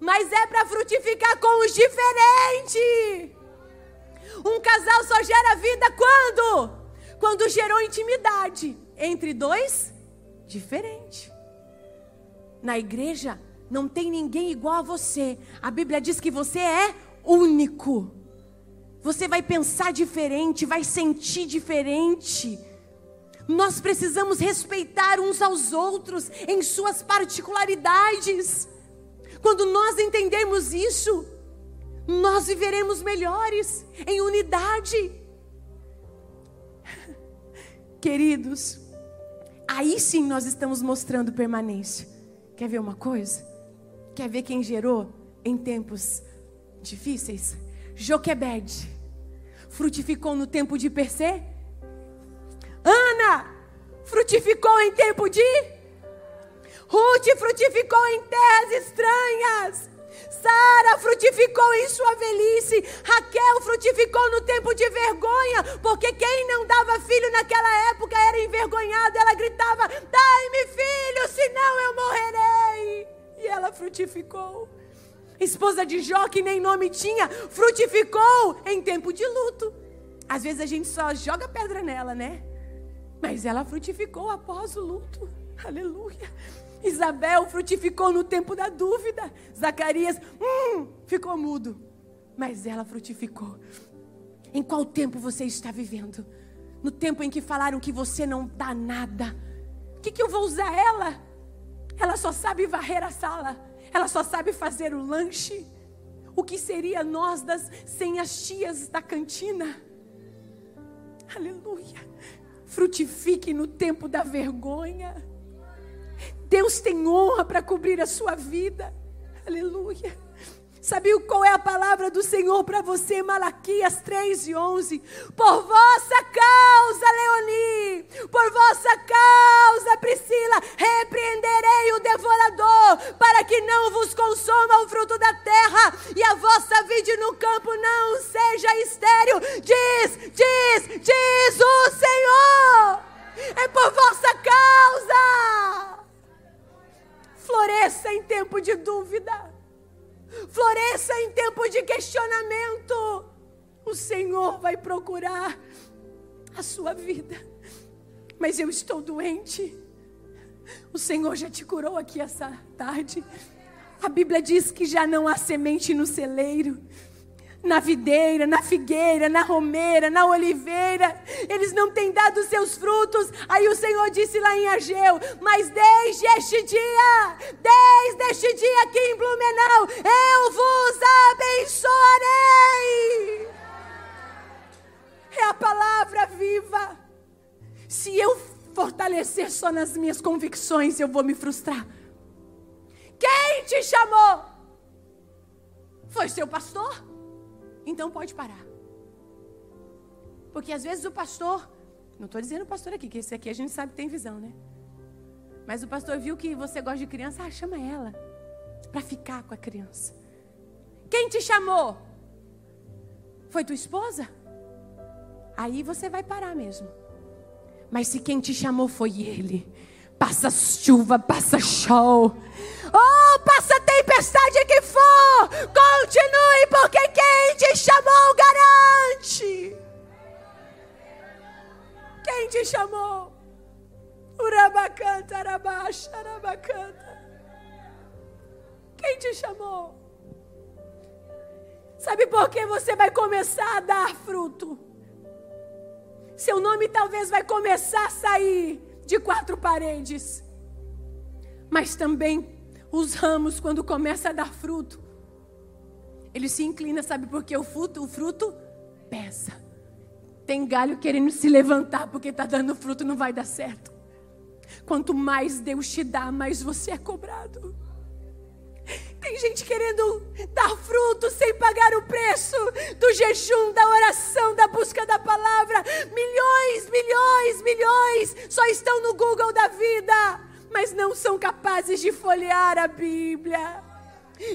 Speaker 1: Mas é para frutificar com os diferentes. Um casal só gera vida quando? Quando gerou intimidade entre dois diferentes. Na igreja não tem ninguém igual a você. A Bíblia diz que você é único. Você vai pensar diferente, vai sentir diferente. Nós precisamos respeitar uns aos outros em suas particularidades. Quando nós entendemos isso, nós viveremos melhores, em unidade. Queridos, aí sim nós estamos mostrando permanência. Quer ver uma coisa? Quer ver quem gerou em tempos difíceis? Joquebed frutificou no tempo de Persê? Ana frutificou em tempo de Ruth frutificou em terras estranhas. Sara frutificou em sua velhice. Raquel frutificou no tempo de vergonha. Porque quem não dava filho naquela época era envergonhado. Ela gritava: Dai-me filho, senão eu morrerei. E ela frutificou. Esposa de Jó, que nem nome tinha, frutificou em tempo de luto. Às vezes a gente só joga pedra nela, né? Mas ela frutificou após o luto. Aleluia. Isabel frutificou no tempo da dúvida. Zacarias, hum, ficou mudo. Mas ela frutificou. Em qual tempo você está vivendo? No tempo em que falaram que você não dá nada. O que, que eu vou usar ela? Ela só sabe varrer a sala. Ela só sabe fazer o lanche. O que seria nós das, sem as tias da cantina? Aleluia. Frutifique no tempo da vergonha. Deus tem honra para cobrir a sua vida. Aleluia. Sabe qual é a palavra do Senhor para você, Malaquias 3 e 11? Por vossa causa, Leoni, por vossa causa, Priscila, repreenderei o devorador, para que não vos consuma o fruto da terra e a vossa vide no campo não seja estéril. Diz, diz, diz o Senhor, é por vossa causa. Floresça em tempo de dúvida floresça em tempo de questionamento, o Senhor vai procurar a sua vida. Mas eu estou doente. O Senhor já te curou aqui essa tarde. A Bíblia diz que já não há semente no celeiro na videira, na figueira, na romeira, na oliveira. Eles não têm dado seus frutos. Aí o Senhor disse lá em Ageu: Mas desde este dia, desde este dia aqui em Blumenau, eu vos abençoarei. É a palavra viva. Se eu fortalecer só nas minhas convicções, eu vou me frustrar. Quem te chamou? Foi seu pastor? Então pode parar. Porque às vezes o pastor, não estou dizendo o pastor aqui, que esse aqui a gente sabe que tem visão, né? Mas o pastor viu que você gosta de criança, ah, chama ela para ficar com a criança. Quem te chamou? Foi tua esposa? Aí você vai parar mesmo. Mas se quem te chamou foi ele, passa chuva, passa sol. Oh, passa tempestade que for, continue, porque quem te chamou garante. Quem te chamou? Urabacanta, arabaxa, arabacanta. Quem te chamou? Sabe por que você vai começar a dar fruto? Seu nome talvez vai começar a sair de quatro paredes. Mas também os ramos, quando começa a dar fruto, ele se inclina, sabe por quê? O fruto, o fruto pesa. Tem galho querendo se levantar porque está dando fruto, não vai dar certo. Quanto mais Deus te dá, mais você é cobrado. Tem gente querendo dar fruto sem pagar o preço do jejum, da oração, da busca da palavra. Milhões, milhões, milhões só estão no Google da vida mas não são capazes de folhear a Bíblia.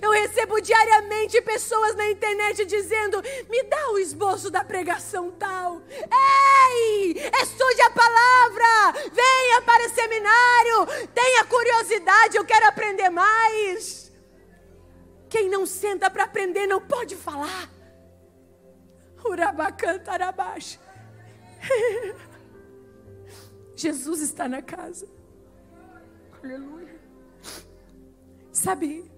Speaker 1: Eu recebo diariamente pessoas na internet dizendo: me dá o esboço da pregação tal. Ei, estude a palavra, venha para o seminário, tenha curiosidade, eu quero aprender mais. Quem não senta para aprender não pode falar. Urabacantarabaixo. [LAUGHS] Jesus está na casa. Aleluia. Sabe,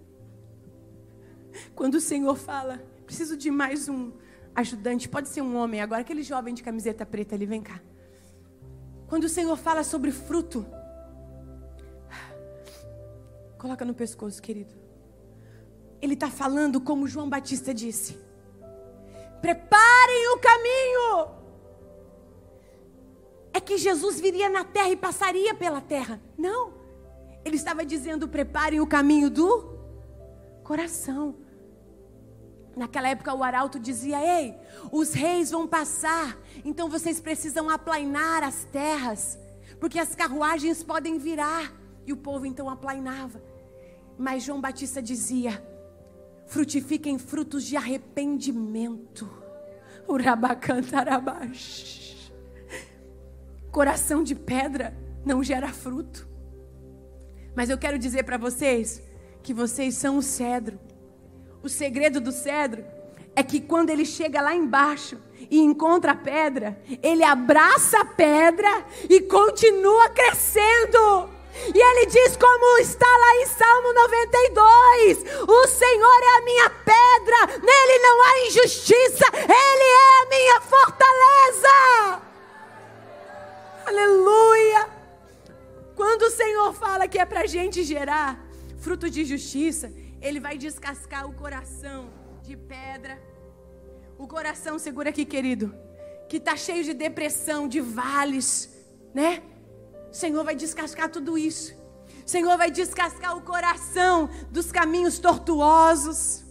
Speaker 1: quando o Senhor fala, preciso de mais um ajudante, pode ser um homem agora, aquele jovem de camiseta preta ali, vem cá. Quando o Senhor fala sobre fruto, [SIGHS] coloca no pescoço, querido. Ele está falando como João Batista disse: preparem o caminho. É que Jesus viria na terra e passaria pela terra. Não. Ele estava dizendo: preparem o caminho do coração. Naquela época o arauto dizia: Ei, os reis vão passar, então vocês precisam aplainar as terras, porque as carruagens podem virar. E o povo então aplainava. Mas João Batista dizia: frutifiquem frutos de arrependimento. Urabacantarabash. Coração de pedra não gera fruto. Mas eu quero dizer para vocês que vocês são o cedro. O segredo do cedro é que quando ele chega lá embaixo e encontra a pedra, ele abraça a pedra e continua crescendo. E ele diz, como está lá em Salmo 92: O Senhor é a minha pedra, nele não há injustiça, ele é a minha fortaleza. Aleluia. Quando o Senhor fala que é para a gente gerar fruto de justiça, Ele vai descascar o coração de pedra. O coração, segura aqui, querido, que está cheio de depressão, de vales, né? Senhor vai descascar tudo isso. Senhor vai descascar o coração dos caminhos tortuosos.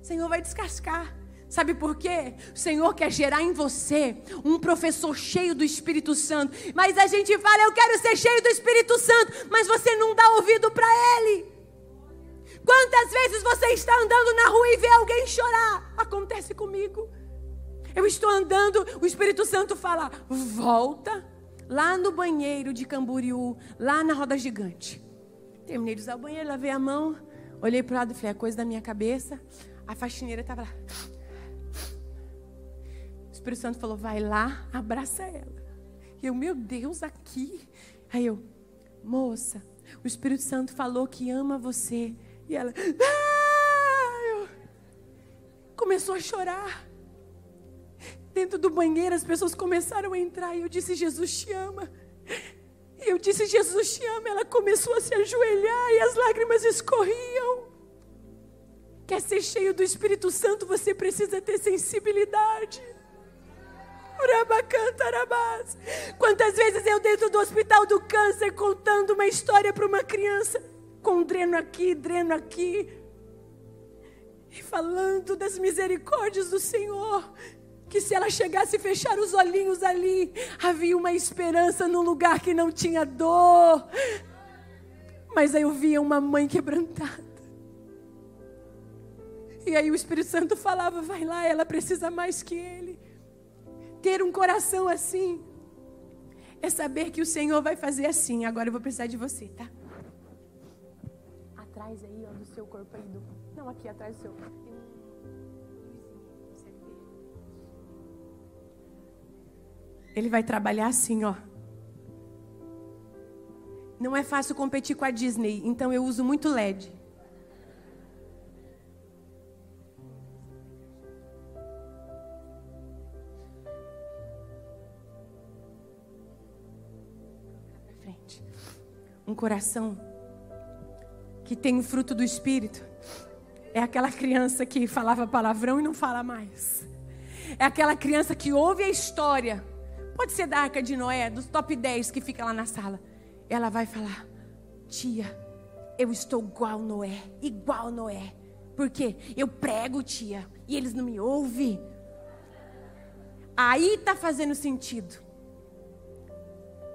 Speaker 1: Senhor vai descascar. Sabe por quê? O Senhor quer gerar em você um professor cheio do Espírito Santo. Mas a gente fala, eu quero ser cheio do Espírito Santo, mas você não dá ouvido para ele. Quantas vezes você está andando na rua e vê alguém chorar? Acontece comigo. Eu estou andando, o Espírito Santo fala: volta lá no banheiro de Camboriú, lá na roda gigante. Terminei de usar o banheiro, lavei a mão, olhei para o lado e falei: é coisa da minha cabeça. A faxineira estava lá. Espírito Santo falou: vai lá, abraça ela. E eu, meu Deus, aqui. Aí eu, moça, o Espírito Santo falou que ama você. E ela, ah! eu, começou a chorar. Dentro do banheiro, as pessoas começaram a entrar. E eu disse: Jesus te ama. E eu disse: Jesus te ama. Ela começou a se ajoelhar e as lágrimas escorriam. Quer ser cheio do Espírito Santo, você precisa ter sensibilidade. Quantas vezes eu dentro do hospital do câncer contando uma história para uma criança com um dreno aqui, dreno aqui, e falando das misericórdias do Senhor, que se ela chegasse a fechar os olhinhos ali, havia uma esperança num lugar que não tinha dor. Mas aí eu via uma mãe quebrantada. E aí o Espírito Santo falava: vai lá, ela precisa mais que ele. Ter um coração assim é saber que o Senhor vai fazer assim. Agora eu vou precisar de você, tá? Atrás aí, ó, do seu corpo aí. Do... Não, aqui atrás do seu. Ele vai trabalhar assim, ó. Não é fácil competir com a Disney, então eu uso muito LED. um coração que tem o fruto do Espírito. É aquela criança que falava palavrão e não fala mais. É aquela criança que ouve a história. Pode ser da Arca de Noé, dos top 10 que fica lá na sala. Ela vai falar: Tia, eu estou igual Noé, igual Noé. Por quê? Eu prego, tia, e eles não me ouvem. Aí está fazendo sentido.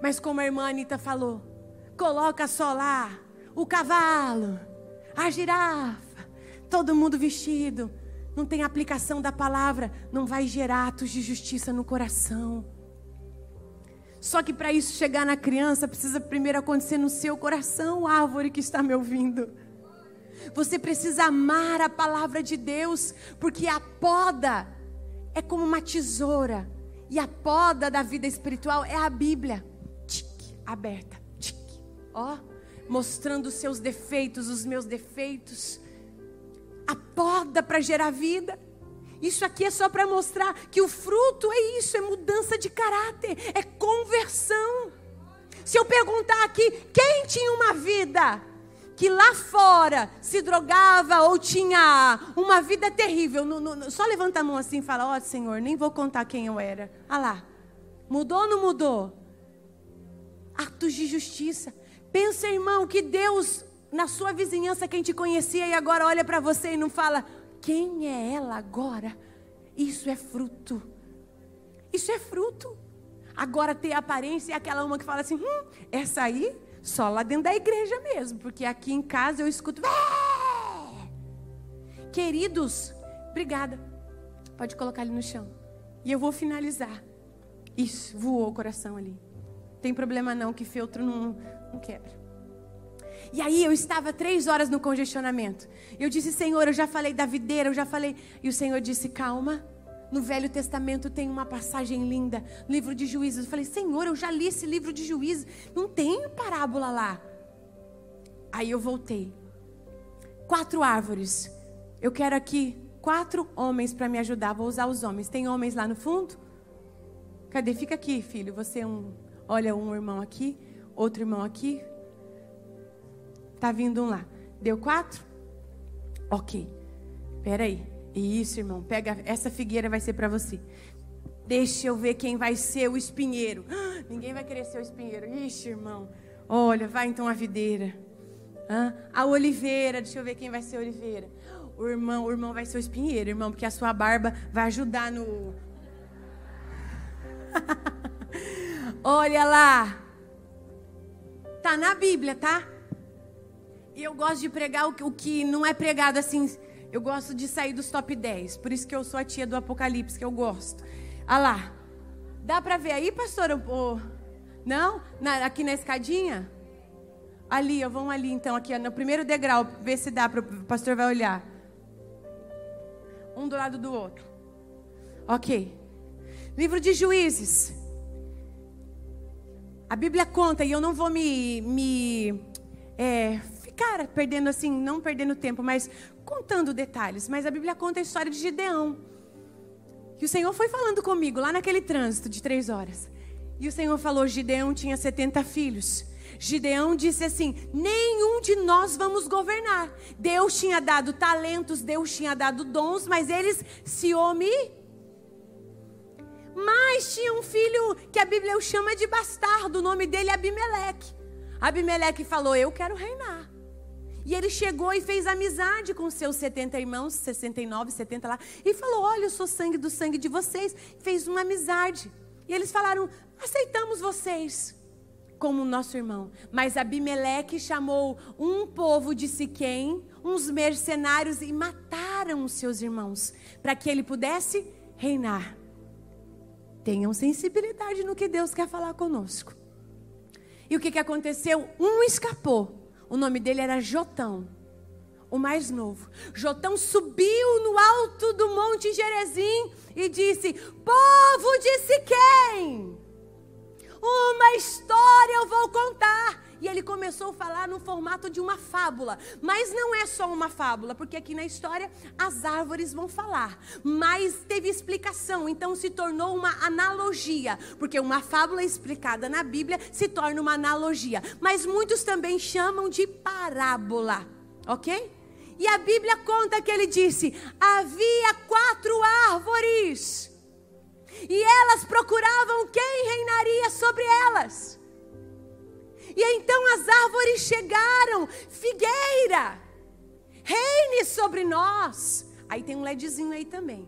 Speaker 1: Mas como a irmã Anitta falou, coloca só lá o cavalo, a girafa, todo mundo vestido. Não tem aplicação da palavra, não vai gerar atos de justiça no coração. Só que para isso chegar na criança, precisa primeiro acontecer no seu coração, árvore que está me ouvindo. Você precisa amar a palavra de Deus, porque a poda é como uma tesoura, e a poda da vida espiritual é a Bíblia, tic, aberta ó, mostrando os seus defeitos, os meus defeitos. A poda para gerar vida. Isso aqui é só para mostrar que o fruto é isso, é mudança de caráter, é conversão. Se eu perguntar aqui, quem tinha uma vida que lá fora se drogava ou tinha uma vida terrível, no, no, só levanta a mão assim e fala: Ó oh, Senhor, nem vou contar quem eu era. Ah lá, mudou ou não mudou? Atos de justiça. Pensa, irmão, que Deus, na sua vizinhança, quem te conhecia e agora olha para você e não fala: quem é ela agora? Isso é fruto. Isso é fruto. Agora ter aparência é aquela uma que fala assim: hum, essa aí só lá dentro da igreja mesmo, porque aqui em casa eu escuto. Queridos, obrigada. Pode colocar ali no chão. E eu vou finalizar. Isso, voou o coração ali. Tem problema não, que feltro não, não quebra. E aí eu estava três horas no congestionamento. Eu disse, Senhor, eu já falei da videira, eu já falei. E o Senhor disse, calma. No Velho Testamento tem uma passagem linda, livro de Juízes. Eu falei, Senhor, eu já li esse livro de Juízes. Não tem parábola lá. Aí eu voltei. Quatro árvores. Eu quero aqui quatro homens para me ajudar. Vou usar os homens. Tem homens lá no fundo? Cadê? Fica aqui, filho. Você é um. Olha, um irmão aqui. Outro irmão aqui? Tá vindo um lá. Deu quatro? Ok. Peraí. Isso, irmão. Pega essa figueira vai ser para você. Deixa eu ver quem vai ser o espinheiro. ninguém vai querer ser o espinheiro. Ixi, irmão. Olha, vai então a videira. a oliveira, deixa eu ver quem vai ser a oliveira. O irmão, o irmão vai ser o espinheiro, irmão, porque a sua barba vai ajudar no. [LAUGHS] Olha lá. Tá na Bíblia, tá? E eu gosto de pregar o que, não é pregado assim. Eu gosto de sair dos top 10. Por isso que eu sou a tia do Apocalipse, que eu gosto. Ah lá. Dá para ver aí, pastora? Oh, não? Na, aqui na escadinha? Ali, ó, vamos ali então, aqui no primeiro degrau, ver se dá, para o pastor vai olhar. Um do lado do outro. Ok. Livro de Juízes. A Bíblia conta, e eu não vou me, me é, ficar perdendo assim, não perdendo tempo, mas contando detalhes. Mas a Bíblia conta a história de Gideão. Que o Senhor foi falando comigo lá naquele trânsito de três horas. E o Senhor falou: Gideão tinha 70 filhos. Gideão disse assim: nenhum de nós vamos governar. Deus tinha dado talentos, Deus tinha dado dons, mas eles se omi. Mas tinha um filho que a Bíblia chama de bastardo, o nome dele é Abimeleque. Abimeleque falou: Eu quero reinar. E ele chegou e fez amizade com seus 70 irmãos, 69, 70 lá, e falou: Olha, eu sou sangue do sangue de vocês. Fez uma amizade. E eles falaram: Aceitamos vocês como nosso irmão. Mas Abimeleque chamou um povo de Siquém, uns mercenários, e mataram os seus irmãos, para que ele pudesse reinar. Tenham sensibilidade no que Deus quer falar conosco. E o que, que aconteceu? Um escapou o nome dele era Jotão, o mais novo. Jotão subiu no alto do monte Gerezim e disse: Povo de Siquém, uma história eu vou contar. E ele começou a falar no formato de uma fábula. Mas não é só uma fábula, porque aqui na história as árvores vão falar. Mas teve explicação, então se tornou uma analogia. Porque uma fábula explicada na Bíblia se torna uma analogia. Mas muitos também chamam de parábola, ok? E a Bíblia conta que ele disse: havia quatro árvores. E elas procuravam quem reinaria sobre elas. E então as árvores chegaram, figueira, reine sobre nós. Aí tem um LEDzinho aí também.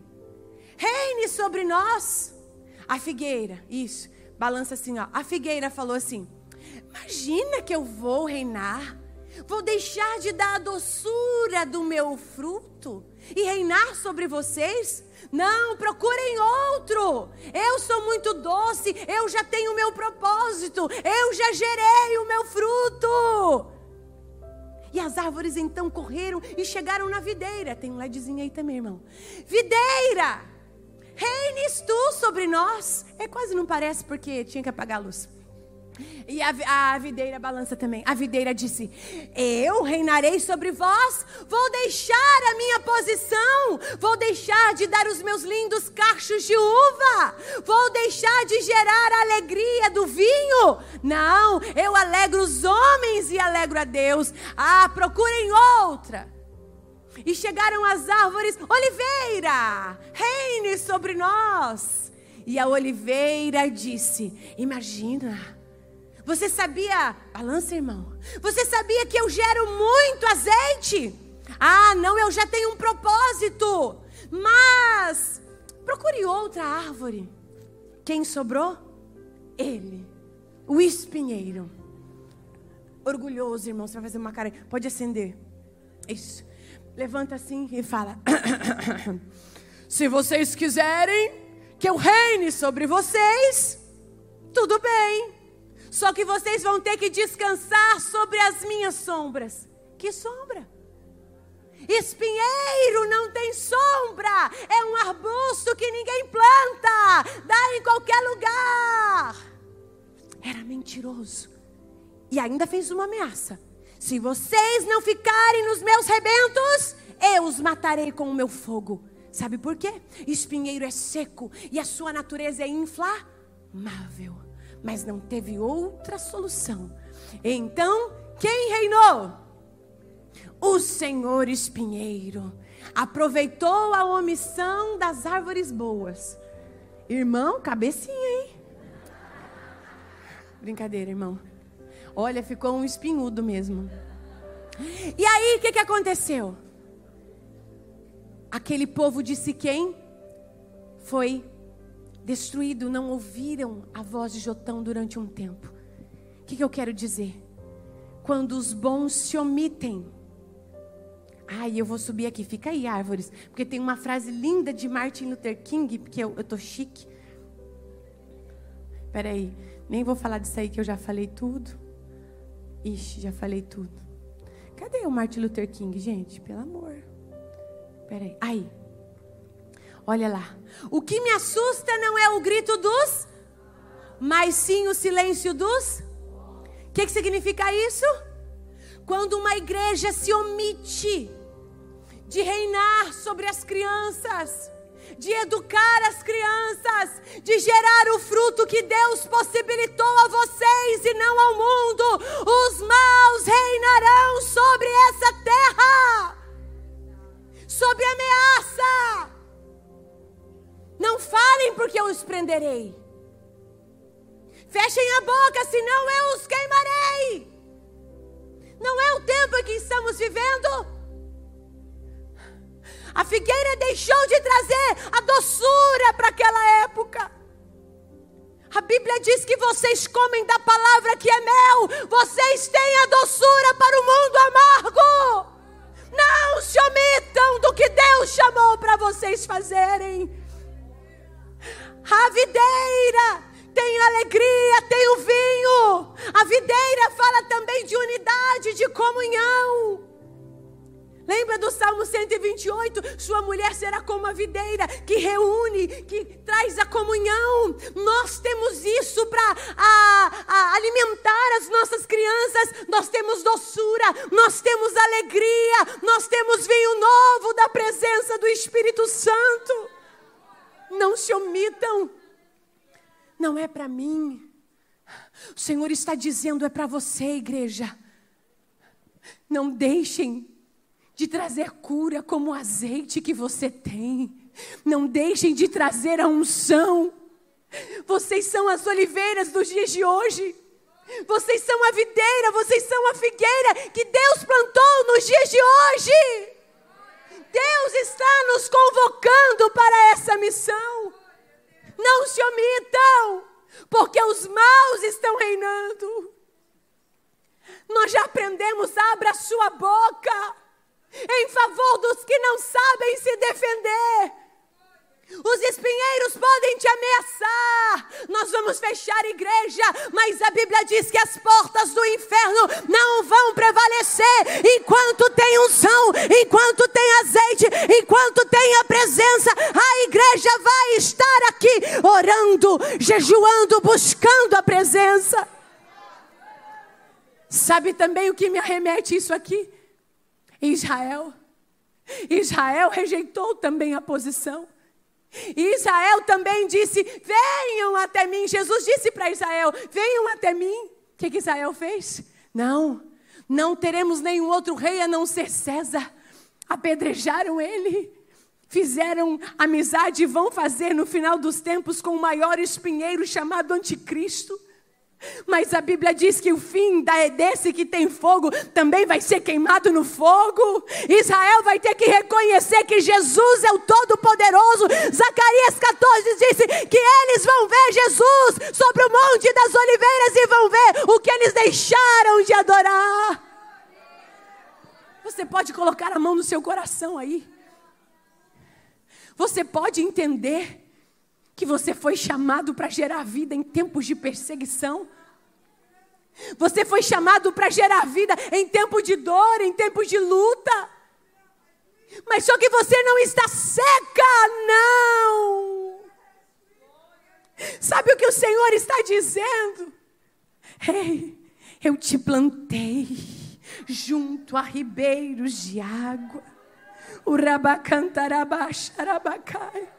Speaker 1: Reine sobre nós. A figueira, isso, balança assim, ó. A figueira falou assim: Imagina que eu vou reinar, vou deixar de dar a doçura do meu fruto e reinar sobre vocês? Não, procurem outro. Eu sou muito doce, eu já tenho o meu propósito, eu já gerei o meu fruto. E as árvores então correram e chegaram na videira. Tem um LEDzinho aí também, irmão. Videira, reines tu sobre nós. É quase não parece porque tinha que apagar a luz. E a, a, videira balança também. A videira disse: Eu reinarei sobre vós, vou deixar a minha posição, vou deixar de dar os meus lindos cachos de uva, vou deixar de gerar a alegria do vinho. Não, eu alegro os homens e alegro a Deus. Ah, procurem outra. E chegaram as árvores, oliveira, reine sobre nós. E a oliveira disse: Imagina você sabia, balança irmão, você sabia que eu gero muito azeite? Ah, não, eu já tenho um propósito. Mas procure outra árvore. Quem sobrou? Ele, o espinheiro. Orgulhoso, irmão, você vai fazer uma cara. Pode acender. Isso. Levanta assim e fala: [COUGHS] Se vocês quiserem que eu reine sobre vocês, tudo bem. Só que vocês vão ter que descansar sobre as minhas sombras. Que sombra? Espinheiro não tem sombra, é um arbusto que ninguém planta, dá em qualquer lugar. Era mentiroso e ainda fez uma ameaça: se vocês não ficarem nos meus rebentos, eu os matarei com o meu fogo. Sabe por quê? Espinheiro é seco e a sua natureza é inflamável mas não teve outra solução. Então, quem reinou? O Senhor espinheiro. aproveitou a omissão das árvores boas. Irmão, cabecinha, hein? Brincadeira, irmão. Olha, ficou um espinhudo mesmo. E aí, o que, que aconteceu? Aquele povo de Siquém foi destruído, não ouviram a voz de Jotão durante um tempo. O que, que eu quero dizer? Quando os bons se omitem. Ai, eu vou subir aqui, fica aí, árvores. Porque tem uma frase linda de Martin Luther King, porque eu, eu tô chique. Peraí, nem vou falar disso aí que eu já falei tudo. Ixi, já falei tudo. Cadê o Martin Luther King, gente? Pelo amor. Peraí. Aí. Olha lá. O que me assusta não é o grito dos, mas sim o silêncio dos. O que, que significa isso? Quando uma igreja se omite de reinar sobre as crianças, de educar as crianças, de gerar o fruto que Deus possibilitou a vocês e não ao mundo. Os maus reinarão sobre essa terra, sobre ameaça. Não falem porque eu os prenderei. Fechem a boca, senão eu os queimarei. Não é o tempo em que estamos vivendo? A figueira deixou de trazer a doçura para aquela época. A Bíblia diz que vocês comem da palavra que é mel, vocês têm a doçura para o mundo amargo. Não se omitam do que Deus chamou para vocês fazerem. A videira tem alegria, tem o vinho. A videira fala também de unidade, de comunhão. Lembra do Salmo 128? Sua mulher será como a videira que reúne, que traz a comunhão. Nós temos isso para alimentar as nossas crianças. Nós temos doçura, nós temos alegria, nós temos vinho novo da presença do Espírito Santo. Não se omitam. Não é para mim. O Senhor está dizendo é para você, igreja. Não deixem de trazer cura como o azeite que você tem. Não deixem de trazer a unção. Vocês são as oliveiras dos dias de hoje. Vocês são a videira, vocês são a figueira que Deus plantou nos dias de hoje. Deus está nos convocando para essa missão. Não se omitam, porque os maus estão reinando. Nós já aprendemos, abra sua boca em favor dos que não sabem se defender. Os espinheiros podem te ameaçar. Nós vamos fechar a igreja, mas a Bíblia diz que as portas do inferno não vão prevalecer enquanto tem unção, enquanto tem azeite, enquanto tem a presença. A igreja vai estar aqui orando, jejuando, buscando a presença. Sabe também o que me arremete isso aqui? Israel. Israel rejeitou também a posição. Israel também disse: Venham até mim. Jesus disse para Israel: Venham até mim. O que, que Israel fez? Não, não teremos nenhum outro rei a não ser César. Apedrejaram ele, fizeram amizade e vão fazer no final dos tempos com o maior espinheiro chamado Anticristo. Mas a Bíblia diz que o fim desse que tem fogo também vai ser queimado no fogo. Israel vai ter que reconhecer que Jesus é o Todo-Poderoso. Zacarias 14 disse que eles vão ver Jesus sobre o Monte das Oliveiras e vão ver o que eles deixaram de adorar. Você pode colocar a mão no seu coração aí. Você pode entender que você foi chamado para gerar vida em tempos de perseguição. Você foi chamado para gerar vida em tempo de dor, em tempos de luta. Mas só que você não está seca, não. Sabe o que o Senhor está dizendo? Ei, eu te plantei junto a ribeiros de água. O rabacantarabacharabacai.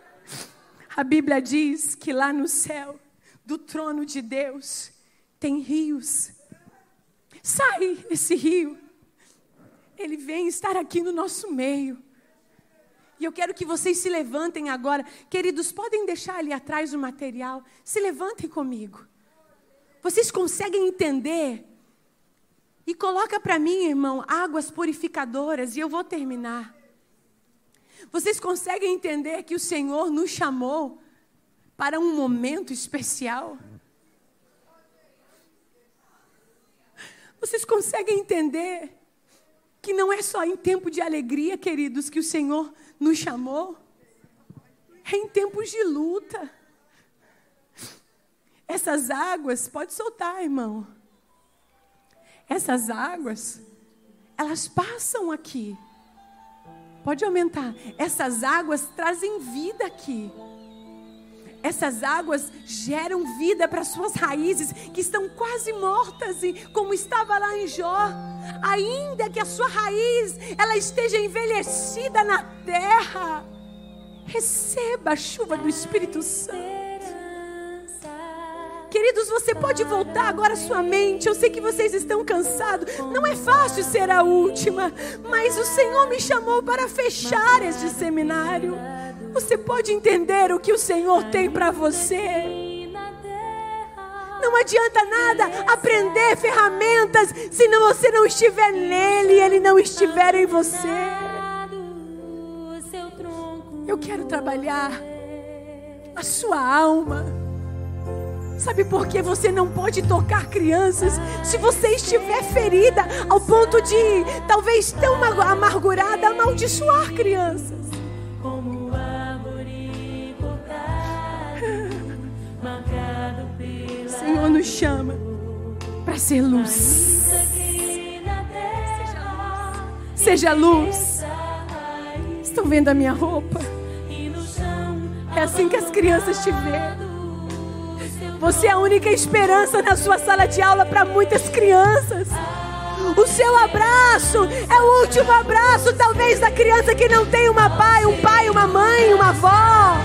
Speaker 1: A Bíblia diz que lá no céu, do trono de Deus, tem rios. Sai esse rio. Ele vem estar aqui no nosso meio. E eu quero que vocês se levantem agora. Queridos, podem deixar ali atrás o material. Se levantem comigo. Vocês conseguem entender? E coloca para mim, irmão, águas purificadoras e eu vou terminar. Vocês conseguem entender que o Senhor nos chamou para um momento especial? Vocês conseguem entender que não é só em tempo de alegria, queridos, que o Senhor nos chamou? É em tempos de luta. Essas águas, pode soltar, irmão. Essas águas, elas passam aqui. Pode aumentar. Essas águas trazem vida aqui. Essas águas geram vida para suas raízes que estão quase mortas e como estava lá em Jó. Ainda que a sua raiz ela esteja envelhecida na terra, receba a chuva do Espírito Santo. Queridos, você pode voltar agora sua mente. Eu sei que vocês estão cansados. Não é fácil ser a última, mas o Senhor me chamou para fechar este seminário. Você pode entender o que o Senhor tem para você. Não adianta nada aprender ferramentas se você não estiver nele e ele não estiver em você. Eu quero trabalhar a sua alma. Sabe por que você não pode tocar crianças se você estiver ferida ao ponto de, talvez tão amargurada, amaldiçoar crianças? Como árvore O Senhor nos chama para ser luz. Seja luz. Estão vendo a minha roupa? É assim que as crianças te veem. Você é a única esperança na sua sala de aula para muitas crianças. O seu abraço é o último abraço, talvez, da criança que não tem uma pai, um pai, uma mãe, uma avó.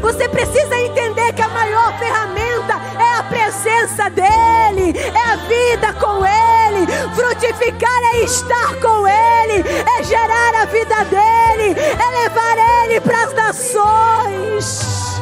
Speaker 1: Você precisa entender que a maior ferramenta é a presença dEle, é a vida com Ele. Frutificar é estar com Ele, é gerar a vida dEle, é levar Ele para as nações.